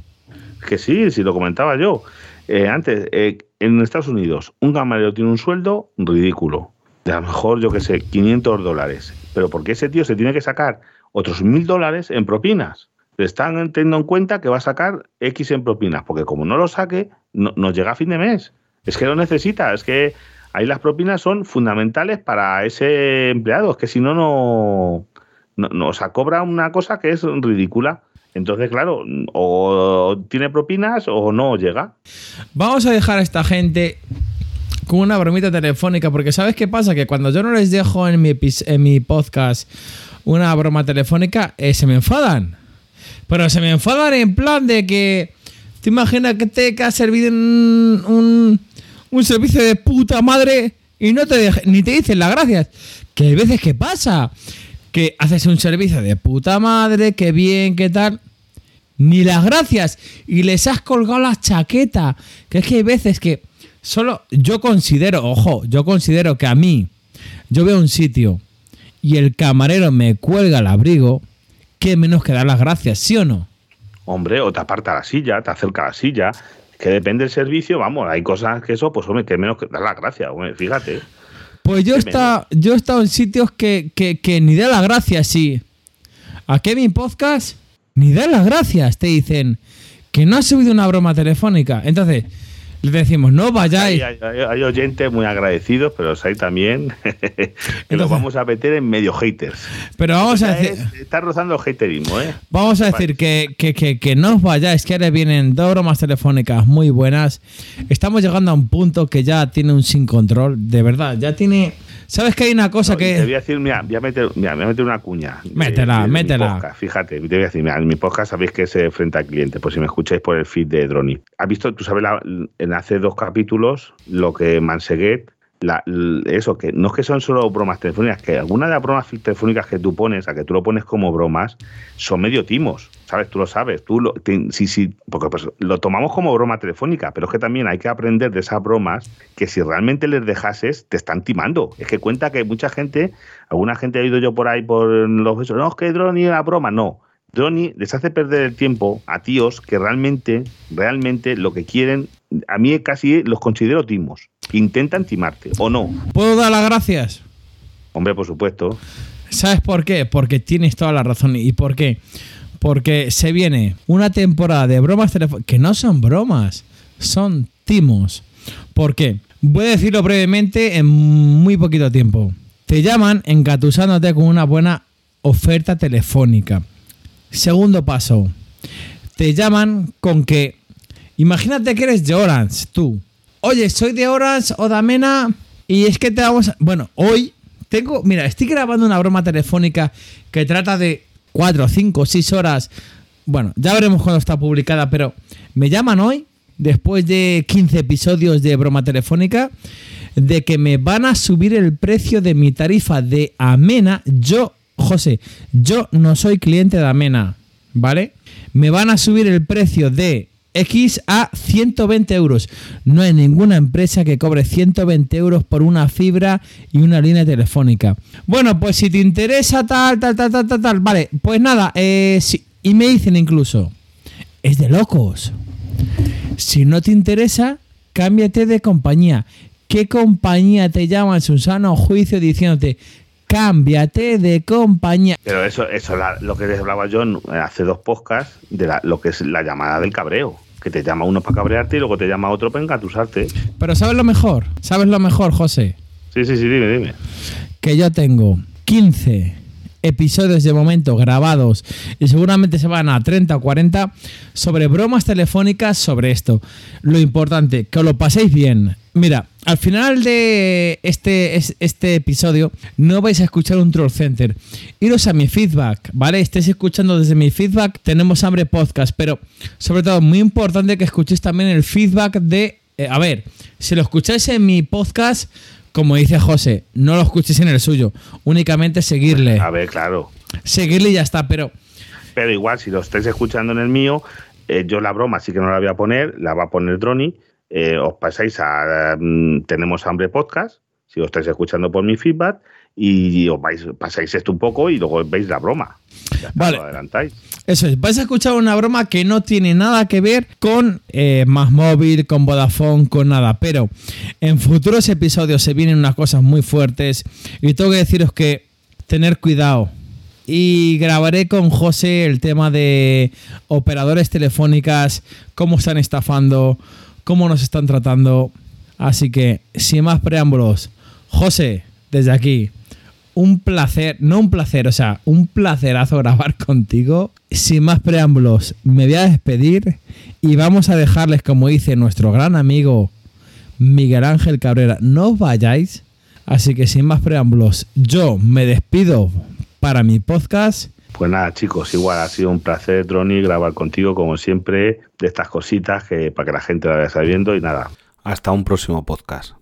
Que sí, sí lo comentaba yo. Eh, antes, eh, en Estados Unidos un camarero tiene un sueldo ridículo, de a lo mejor, yo que sé, 500 dólares, pero porque ese tío se tiene que sacar otros mil dólares en propinas. Le están teniendo en cuenta que va a sacar X en propinas, porque como no lo saque, no, nos llega a fin de mes. Es que lo necesita, es que ahí las propinas son fundamentales para ese empleado, es que si no, no, no, o sea, cobra una cosa que es ridícula. Entonces, claro, o tiene propinas o no llega. Vamos a dejar a esta gente con una bromita telefónica, porque ¿sabes qué pasa? Que cuando yo no les dejo en mi, en mi podcast una broma telefónica, eh, se me enfadan. Pero se me enfadan en plan de que. ¿Te imaginas que te que ha servido un, un, servicio de puta madre y no te ni te dicen las gracias? Que hay veces que pasa que haces un servicio de puta madre, que bien, que tal. Ni las gracias. Y les has colgado la chaqueta. Que es que hay veces que solo yo considero, ojo, yo considero que a mí, yo veo un sitio y el camarero me cuelga el abrigo, que menos que dar las gracias, ¿sí o no? Hombre, o te aparta la silla, te acerca la silla, que depende del servicio, vamos, hay cosas que eso, pues hombre, que menos que dar las gracias, fíjate. Pues yo he, estado, yo he estado en sitios que, que, ni da las gracias, sí. ¿A mi podcast? Ni da las gracias, te dicen que no has subido una broma telefónica. Entonces, le decimos, no vayáis. Hay, oyentes muy agradecidos, pero hay también *laughs* que los vamos a meter en medio haters. Pero vamos a decir. está rozando el haterismo, ¿eh? Vamos a decir que, que, que, que, no os vayáis, que ahora vienen dos bromas telefónicas muy buenas. Estamos llegando a un punto que ya tiene un sin control, de verdad, ya tiene ¿Sabes que hay una cosa que.? Te voy a decir, mira, voy a meter, mira, voy a meter una cuña. Métela, métela. Fíjate, te voy a decir, mira, en mi podcast sabéis que es frente al cliente, por si me escucháis por el feed de Droni. ¿Has visto, tú sabes, en hace dos capítulos, lo que Manseguet eso, que no es que son solo bromas telefónicas, que algunas de las bromas telefónicas que tú pones, a que tú lo pones como bromas, son medio timos, ¿sabes? Tú lo sabes, tú lo, sí, sí, porque pues, lo tomamos como broma telefónica, pero es que también hay que aprender de esas bromas que si realmente les dejases, te están timando. Es que cuenta que mucha gente, alguna gente ha ido yo por ahí por los besos, no, es que Droni era broma, no. Droni les hace perder el tiempo a tíos que realmente, realmente lo que quieren, a mí casi los considero timos intentan timarte, ¿o no? ¿Puedo dar las gracias? Hombre, por supuesto. ¿Sabes por qué? Porque tienes toda la razón. ¿Y por qué? Porque se viene una temporada de bromas telefónicas que no son bromas, son timos. ¿Por qué? Voy a decirlo brevemente en muy poquito tiempo. Te llaman engatusándote con una buena oferta telefónica. Segundo paso. Te llaman con que, imagínate que eres de Orange, tú, Oye, soy de Orange o de Amena y es que te vamos a... Bueno, hoy tengo... Mira, estoy grabando una broma telefónica que trata de 4, 5, 6 horas. Bueno, ya veremos cuando está publicada, pero me llaman hoy, después de 15 episodios de broma telefónica, de que me van a subir el precio de mi tarifa de Amena. Yo, José, yo no soy cliente de Amena, ¿vale? Me van a subir el precio de X a 120 euros. No hay ninguna empresa que cobre 120 euros por una fibra y una línea telefónica. Bueno, pues si te interesa tal, tal, tal, tal, tal, tal. Vale, pues nada, eh, y me dicen incluso, es de locos. Si no te interesa, cámbiate de compañía. ¿Qué compañía te llama en su sano juicio diciéndote, cámbiate de compañía. Pero eso, eso lo que les hablaba yo hace dos podcasts de lo que es la llamada del cabreo. Que te llama uno para cabrearte y luego te llama otro para engatusarte. Pero ¿sabes lo mejor? ¿Sabes lo mejor, José? Sí, sí, sí, dime, dime. Que yo tengo 15 episodios de momento grabados y seguramente se van a 30 o 40 sobre bromas telefónicas sobre esto. Lo importante, que os lo paséis bien. Mira, al final de este, este episodio no vais a escuchar un troll center. Iros a mi feedback, ¿vale? Estéis escuchando desde mi feedback, tenemos hambre podcast, pero sobre todo muy importante que escuchéis también el feedback de... Eh, a ver, si lo escucháis en mi podcast como dice José, no lo escuches en el suyo, únicamente seguirle. A ver, claro. Seguirle y ya está, pero... Pero igual, si lo estáis escuchando en el mío, eh, yo la broma sí que no la voy a poner, la va a poner Droni, eh, os pasáis a mm, Tenemos Hambre Podcast, si os estáis escuchando por mi feedback y os vais, pasáis esto un poco y luego veis la broma. vale. adelantáis. Eso es, vais a escuchar una broma que no tiene nada que ver con eh, Más Móvil, con Vodafone, con nada. Pero en futuros episodios se vienen unas cosas muy fuertes y tengo que deciros que tener cuidado. Y grabaré con José el tema de operadores telefónicas, cómo están estafando, cómo nos están tratando. Así que, sin más preámbulos, José, desde aquí, un placer, no un placer, o sea, un placerazo grabar contigo. Sin más preámbulos, me voy a despedir y vamos a dejarles, como dice nuestro gran amigo Miguel Ángel Cabrera, no os vayáis. Así que sin más preámbulos, yo me despido para mi podcast. Pues nada, chicos, igual ha sido un placer, Droni, grabar contigo, como siempre, de estas cositas que para que la gente la vaya sabiendo y nada. Hasta un próximo podcast.